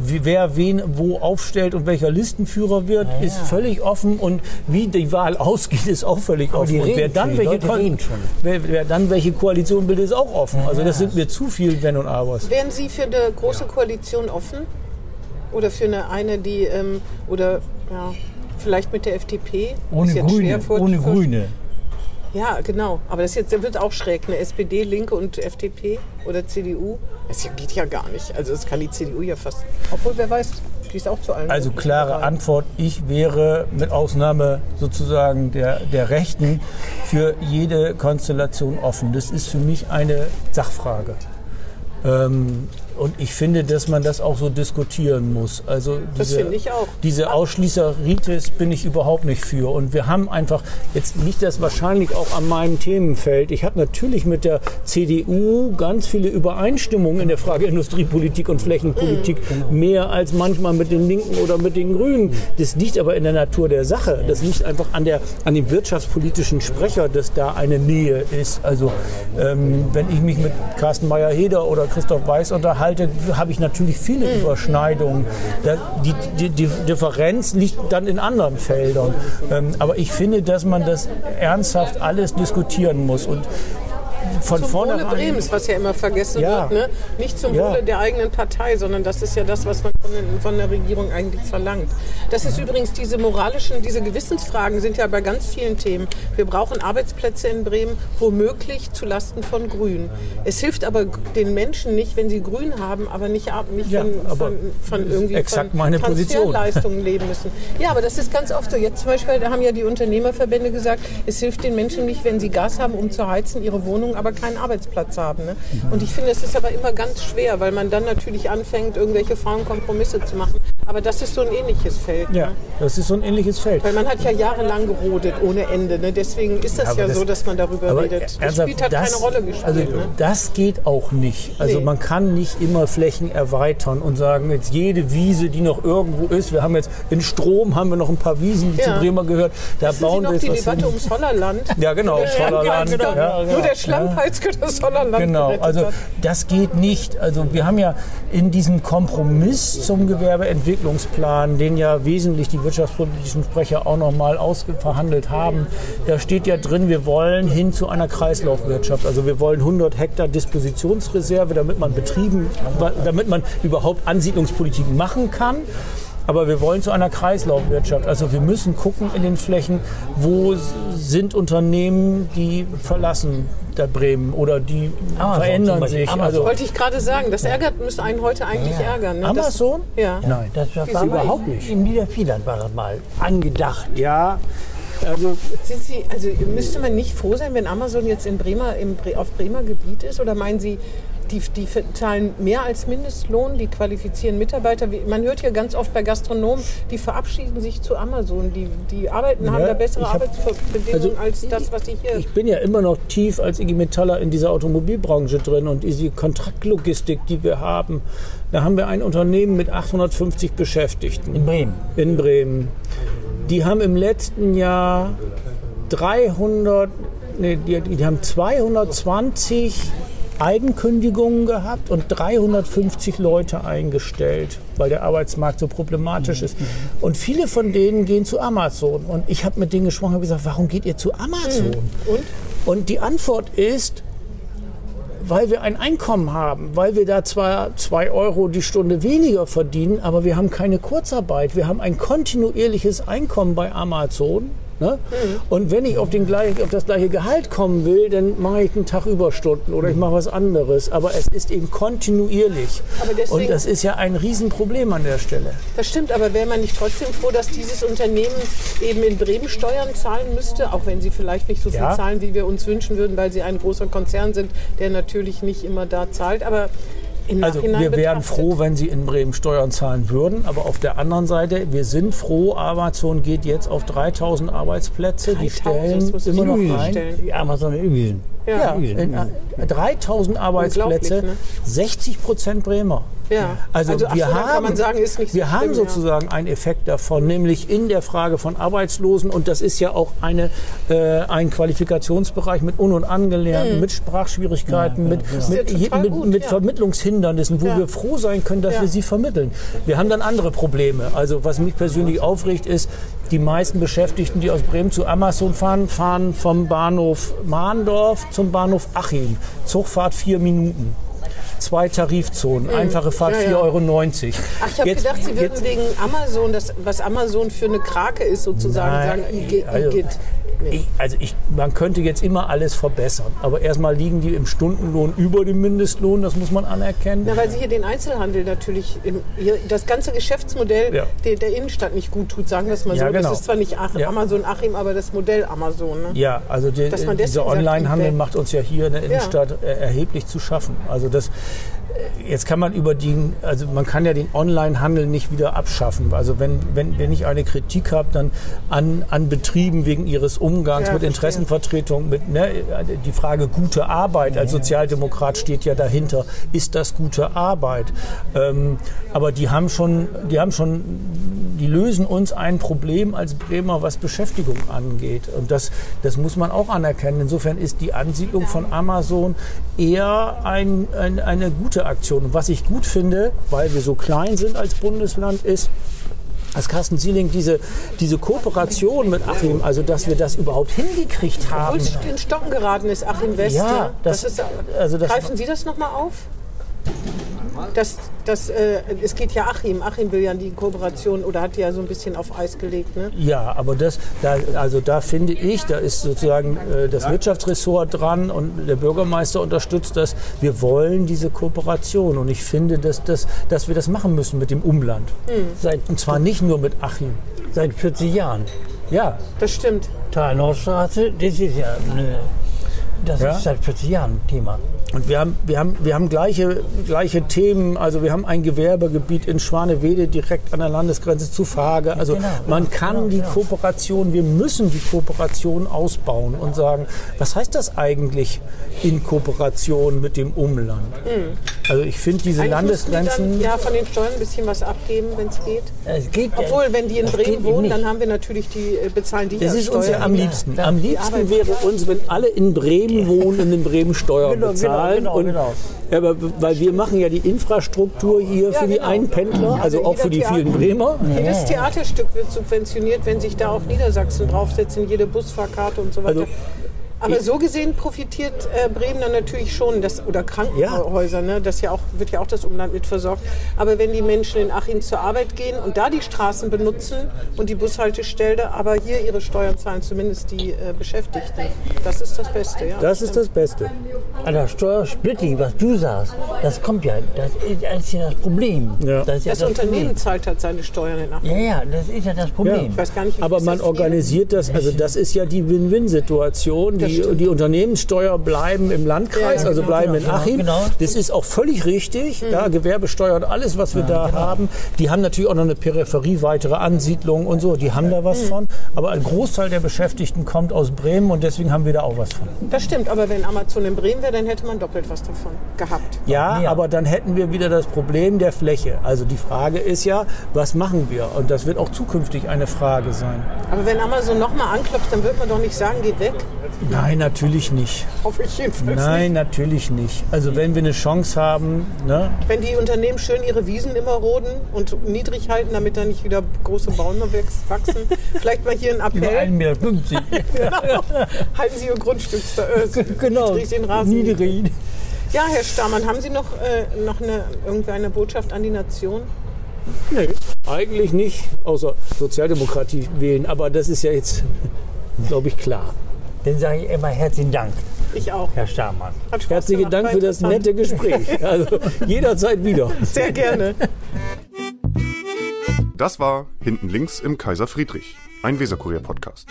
Wer wen wo aufstellt und welcher Listenführer wird, Ja, ja. ist völlig offen. Und wie die Wahl ausgeht, ist auch völlig Aber offen. die Und wer dann, welche Leute Kon- reden schon. wer, wer dann welche Koalition bildet, ist auch offen. Also das sind mir zu viel Wenn und Abers. Wären Sie für eine große Koalition offen? Oder für eine, eine die, ähm, oder ja, vielleicht mit der FDP? Ohne Grüne. ohne Grüne. Ja, genau. Aber das jetzt das wird auch schräg. Eine SPD, Linke und FDP oder CDU. Das geht ja gar nicht. Also das kann die CDU ja fast. Obwohl, wer weiß, die ist auch zu allen. Also klare bereit. Antwort, ich wäre mit Ausnahme sozusagen der, der Rechten für jede Konstellation offen. Das ist für mich eine Sachfrage. Ähm, und ich finde, dass man das auch so diskutieren muss. Also Das diese, finde ich auch. Diese Ausschließeritis bin ich überhaupt nicht für. Und wir haben einfach, jetzt liegt das wahrscheinlich auch an meinem Themenfeld. Ich habe natürlich mit der CDU ganz viele Übereinstimmungen in der Frage Industriepolitik und Flächenpolitik, mehr als manchmal mit den Linken oder mit den Grünen. Das liegt aber in der Natur der Sache. Das liegt einfach an, der, an dem wirtschaftspolitischen Sprecher, dass da eine Nähe ist. Also ähm, wenn ich mich mit Carsten Meyer-Heder oder Christoph Weiß unterhalte, habe ich natürlich viele Überschneidungen. Da, die, die, die Differenz liegt dann in anderen Feldern. Ähm, aber ich finde, dass man das ernsthaft alles diskutieren muss. Und von Zum Wohle vornherein. Brems, was ja immer vergessen Ja. wird. Ne? Nicht zum Ja. Wohle der eigenen Partei, sondern das ist ja das, was man von, von der Regierung eigentlich verlangt. Das ist übrigens diese moralischen, diese Gewissensfragen sind ja bei ganz vielen Themen. Wir brauchen Arbeitsplätze in Bremen, womöglich zu Lasten von Grün. Es hilft aber den Menschen nicht, wenn sie Grün haben, aber nicht, nicht Ja, von, aber von, von irgendwie exakt von meine. Transferleistungen leben müssen. Ja, aber das ist ganz oft so. Jetzt zum Beispiel, da haben ja die Unternehmerverbände gesagt, es hilft den Menschen nicht, wenn sie Gas haben, um zu heizen, ihre Wohnung, aber keinen Arbeitsplatz haben. Ne? Und ich finde, es ist aber immer ganz schwer, weil man dann natürlich anfängt, irgendwelche faulen Kompromisse zu machen. Aber das ist so ein ähnliches Feld. Ja, Ne? das ist so ein ähnliches Feld. Weil man hat ja jahrelang gerodet ohne Ende. Ne? Deswegen ist das Aber ja das- so, dass man darüber redet. Das Spiel hat das- keine Rolle gespielt. Also ne? das geht auch nicht. Also Nee. man kann nicht immer Flächen erweitern und sagen, jetzt jede Wiese, die noch irgendwo ist, wir haben jetzt in Strom haben wir noch ein paar Wiesen, die Ja. zu Bremer gehört, da Wissen Sie bauen noch wir die was Debatte hin. ums Hollerland? Ja, genau, ums Ja, Hollerland, genau. ja, Nur der Schlammpeitzke das Hollerland Genau, also das geht nicht. Also wir haben ja in diesem Kompromiss zum Ansiedlungsplan, den ja wesentlich die wirtschaftspolitischen Sprecher auch nochmal ausverhandelt haben, da steht ja drin, wir wollen hin zu einer Kreislaufwirtschaft. Also wir wollen 100 Hektar Dispositionsreserve, damit man Betrieben, damit man überhaupt Ansiedlungspolitik machen kann. Aber wir wollen zu einer Kreislaufwirtschaft. Also wir müssen gucken in den Flächen, wo sind Unternehmen, die verlassen der Bremen oder die Amazon verändern sich. Amazon. Also Wollte ich gerade sagen, das ärgert, müsste einen heute eigentlich ärgern. Ne? Amazon? Das, ja. Nein. Das war Wieso aber überhaupt nicht? In Niedervierland war das mal angedacht. Ja, also Sind Sie, also müsste man nicht froh sein, wenn Amazon jetzt in Bremer, im, auf Bremer Gebiet ist? Oder meinen Sie, die, die zahlen mehr als Mindestlohn, die qualifizieren Mitarbeiter? Man hört ja ganz oft bei Gastronomen, die verabschieden sich zu Amazon. Die, die arbeiten, haben Ja, da bessere hab- Arbeitsbedingungen also als das, was ich hier... ich bin ja immer noch tief als IG Metaller in dieser Automobilbranche drin und diese Kontraktlogistik, die wir haben. Da haben wir ein Unternehmen mit 850 Beschäftigten. In Bremen. in Bremen. Die haben im letzten Jahr 300, nee, die, die haben 220 Eigenkündigungen gehabt und 350 Leute eingestellt, weil der Arbeitsmarkt so problematisch ist. Und viele von denen gehen zu Amazon. Und ich habe mit denen gesprochen und gesagt, warum geht ihr zu Amazon? Und? Und die Antwort ist, weil wir ein Einkommen haben, weil wir da zwar zwei Euro die Stunde weniger verdienen, aber wir haben keine Kurzarbeit. Wir haben ein kontinuierliches Einkommen bei Amazon. Ne? Und wenn ich auf, den gleich, auf das gleiche Gehalt kommen will, dann mache ich einen Tag Überstunden oder ich mache was anderes. Aber es ist eben kontinuierlich. Deswegen- Und das ist ja ein Riesenproblem an der Stelle. Das stimmt, aber wäre man nicht trotzdem froh, dass dieses Unternehmen eben in Bremen Steuern zahlen müsste, auch wenn sie vielleicht nicht so viel Ja. zahlen, wie wir uns wünschen würden, weil sie ein großer Konzern sind, der natürlich nicht immer da zahlt. Aber im Also Nachhinein wir wären betrachtet- froh, wenn sie in Bremen Steuern zahlen würden. Aber auf der anderen Seite, wir sind froh, Amazon geht jetzt auf 3000 Arbeitsplätze. Die 3000, das stellen immer noch. Die Amazon in Übeln. Ja, in, äh, 3000 Arbeitsplätze, ne? 60 Prozent Bremer. Ja. Also, Also, wir haben, kann man sagen, ist nicht so wir haben schlimm, ja. sozusagen einen Effekt davon, nämlich in der Frage von Arbeitslosen und das ist ja auch eine, äh, ein Qualifikationsbereich mit Un- und Angelernten, mit Sprachschwierigkeiten, mit, Hm. ja mit, mit, gut, mit ja. Vermittlungshindernissen, wo Ja. wir froh sein können, dass Ja. wir sie vermitteln. Wir haben dann andere Probleme. Also was mich persönlich aufregt, ist, die meisten Beschäftigten, die aus Bremen zu Amazon fahren, fahren vom Bahnhof Mahndorf zum Bahnhof Achim. Zugfahrt vier Minuten. Zwei Tarifzonen, einfache Fahrt. Ja, ja. 4,90 Euro. Ach, ich habe gedacht, Sie würden wegen Amazon, das, was Amazon für eine Krake ist, sozusagen Nein, sagen, Igitt. also-. Ich, also ich, man könnte jetzt immer alles verbessern. Aber erstmal liegen die im Stundenlohn über dem Mindestlohn, das muss man anerkennen. Na, weil Sie hier den Einzelhandel natürlich, im, hier, das ganze Geschäftsmodell Ja. der, der Innenstadt nicht gut tut, sagen wir es mal Ja, so. genau. Das ist zwar nicht Ach, Ja. Amazon Achim, aber das Modell Amazon. Ne? Ja, also die, man dieser Onlinehandel macht uns ja hier in der Innenstadt äh, erheblich zu schaffen. Also das, äh, jetzt kann man über die, also man kann ja den Onlinehandel nicht wieder abschaffen. Also wenn, wenn, wenn ich eine Kritik habe, dann an, an Betrieben wegen ihres Umgangs Ja, mit. Interessenvertretung, mit ne, die Frage gute Arbeit. Als Sozialdemokrat steht ja dahinter, ist das gute Arbeit? Ähm, aber die haben schon, die haben schon, die lösen uns ein Problem als Bremer, was Beschäftigung angeht. Und das, das muss man auch anerkennen. Insofern ist die Ansiedlung von Amazon eher ein, ein, eine gute Aktion. Und was ich gut finde, weil wir so klein sind als Bundesland, ist, dass Carsten Sieling diese, diese Kooperation mit Achim, also dass wir das überhaupt hingekriegt Obwohl haben. es in Stocken geraten ist, Achim West. Ja, ne? das- ist, also das- greifen Sie das nochmal auf? Das, das, äh, es geht ja Achim. Achim will ja die Kooperation oder hat die ja so ein bisschen auf Eis gelegt. Ne? Ja, aber das, da, also da finde ich, da ist sozusagen äh, das Wirtschaftsressort dran und der Bürgermeister unterstützt das. Wir wollen diese Kooperation und ich finde, dass, das, dass wir das machen müssen mit dem Umland. Seit, Und zwar nicht nur mit Achim. seit 40 Jahren. Ja, Das stimmt. Tal-Nordstraße, das ist ja eine, das Ja. ist seit 40 Jahren ein Thema. Und wir haben, wir haben, wir haben gleiche, gleiche Themen. Also wir haben ein Gewerbegebiet in Schwanewede direkt an der Landesgrenze zu Fage. Also genau, man genau, kann genau, die genau. Kooperation, wir müssen die Kooperation ausbauen und sagen, was heißt das eigentlich in Kooperation mit dem Umland? Also ich finde diese Eigentlich Landesgrenzen. Dann, ja, von den Steuern ein bisschen was abgeben, wenn es geht. Es geht ja- Obwohl, wenn die in Bremen wohnen, dann haben wir natürlich die, äh, bezahlen die Das ja ist uns ja am liebsten. Ja, Am liebsten wäre uns, wenn alle in Bremen wohnen und in Bremen Steuern Genau, genau, bezahlen. zahlen. genau, und, genau. Ja, aber weil wir machen ja die Infrastruktur hier Ja, für die genau. Einpendler, also, Also auch für die jeder vielen Theater- Bremer. Jedes Theaterstück wird subventioniert, wenn sich da auch Niedersachsen draufsetzt, in jede Busfahrkarte und so weiter. Also, aber so gesehen profitiert äh, Bremen dann natürlich schon, das, oder Krankenhäuser, ne? das ja auch, wird ja auch das Umland mit versorgt. Aber wenn die Menschen in Achim zur Arbeit gehen und da die Straßen benutzen und die Bushaltestelle, aber hier ihre Steuern zahlen, zumindest die äh, Beschäftigten, das ist das Beste. Ja, Das ist das Beste. Also Steuersplitting, was du sagst, das kommt ja, das ist, das ist ja das Problem. Ja. Das, ja Das Unternehmen Problem. zahlt halt seine Steuern in Achim. Ja, ja, das ist ja das Problem. Ich weiß gar nicht, Aber man das organisiert das, also das ist ja die Win-Win-Situation. Die, die Unternehmenssteuer bleiben im Landkreis, Ja, also genau, bleiben in genau, Achim. genau. Das ist auch völlig richtig. Mhm. Ja, Gewerbesteuer und alles, was wir da genau. haben. Die haben natürlich auch noch eine Peripherie, weitere Ansiedlungen und so. Die haben da Mhm. was von. Aber ein Großteil der Beschäftigten kommt aus Bremen und deswegen haben wir da auch was von. Das stimmt, aber wenn Amazon in Bremen wäre, dann hätte man doppelt was davon gehabt. Ja, Ja. aber dann hätten wir wieder das Problem der Fläche. Also die Frage ist ja, was machen wir? Und das wird auch zukünftig eine Frage sein. Aber wenn Amazon nochmal anklopft, dann wird man doch nicht sagen, geh weg. Nein, natürlich nicht. Hoffe ich jedenfalls Nein, natürlich nicht. Also wenn wir eine Chance haben, ne? nicht. Wenn die Unternehmen schön ihre Wiesen immer roden und niedrig halten, damit da nicht wieder große Bäume wachsen. Vielleicht mal hier ein Über Appell. 1,50 Meter. Genau. Halten Sie Ihr Grundstück äh, genau, niedrig den Rasen. niedrig. Ja, Herr Stamann, haben Sie noch, äh, noch eine, irgendwie eine Botschaft an die Nation? Nee, eigentlich nicht, außer Sozialdemokratie wählen. Aber das ist ja jetzt, glaube ich, klar. Dann sage ich immer herzlichen Dank, Ich auch. Herr Spaß Herzlichen Dank für das nette Gespräch. Also jederzeit wieder. Sehr gerne. Das war Hinten links im Kaiser Friedrich, ein Weserkurier-Podcast.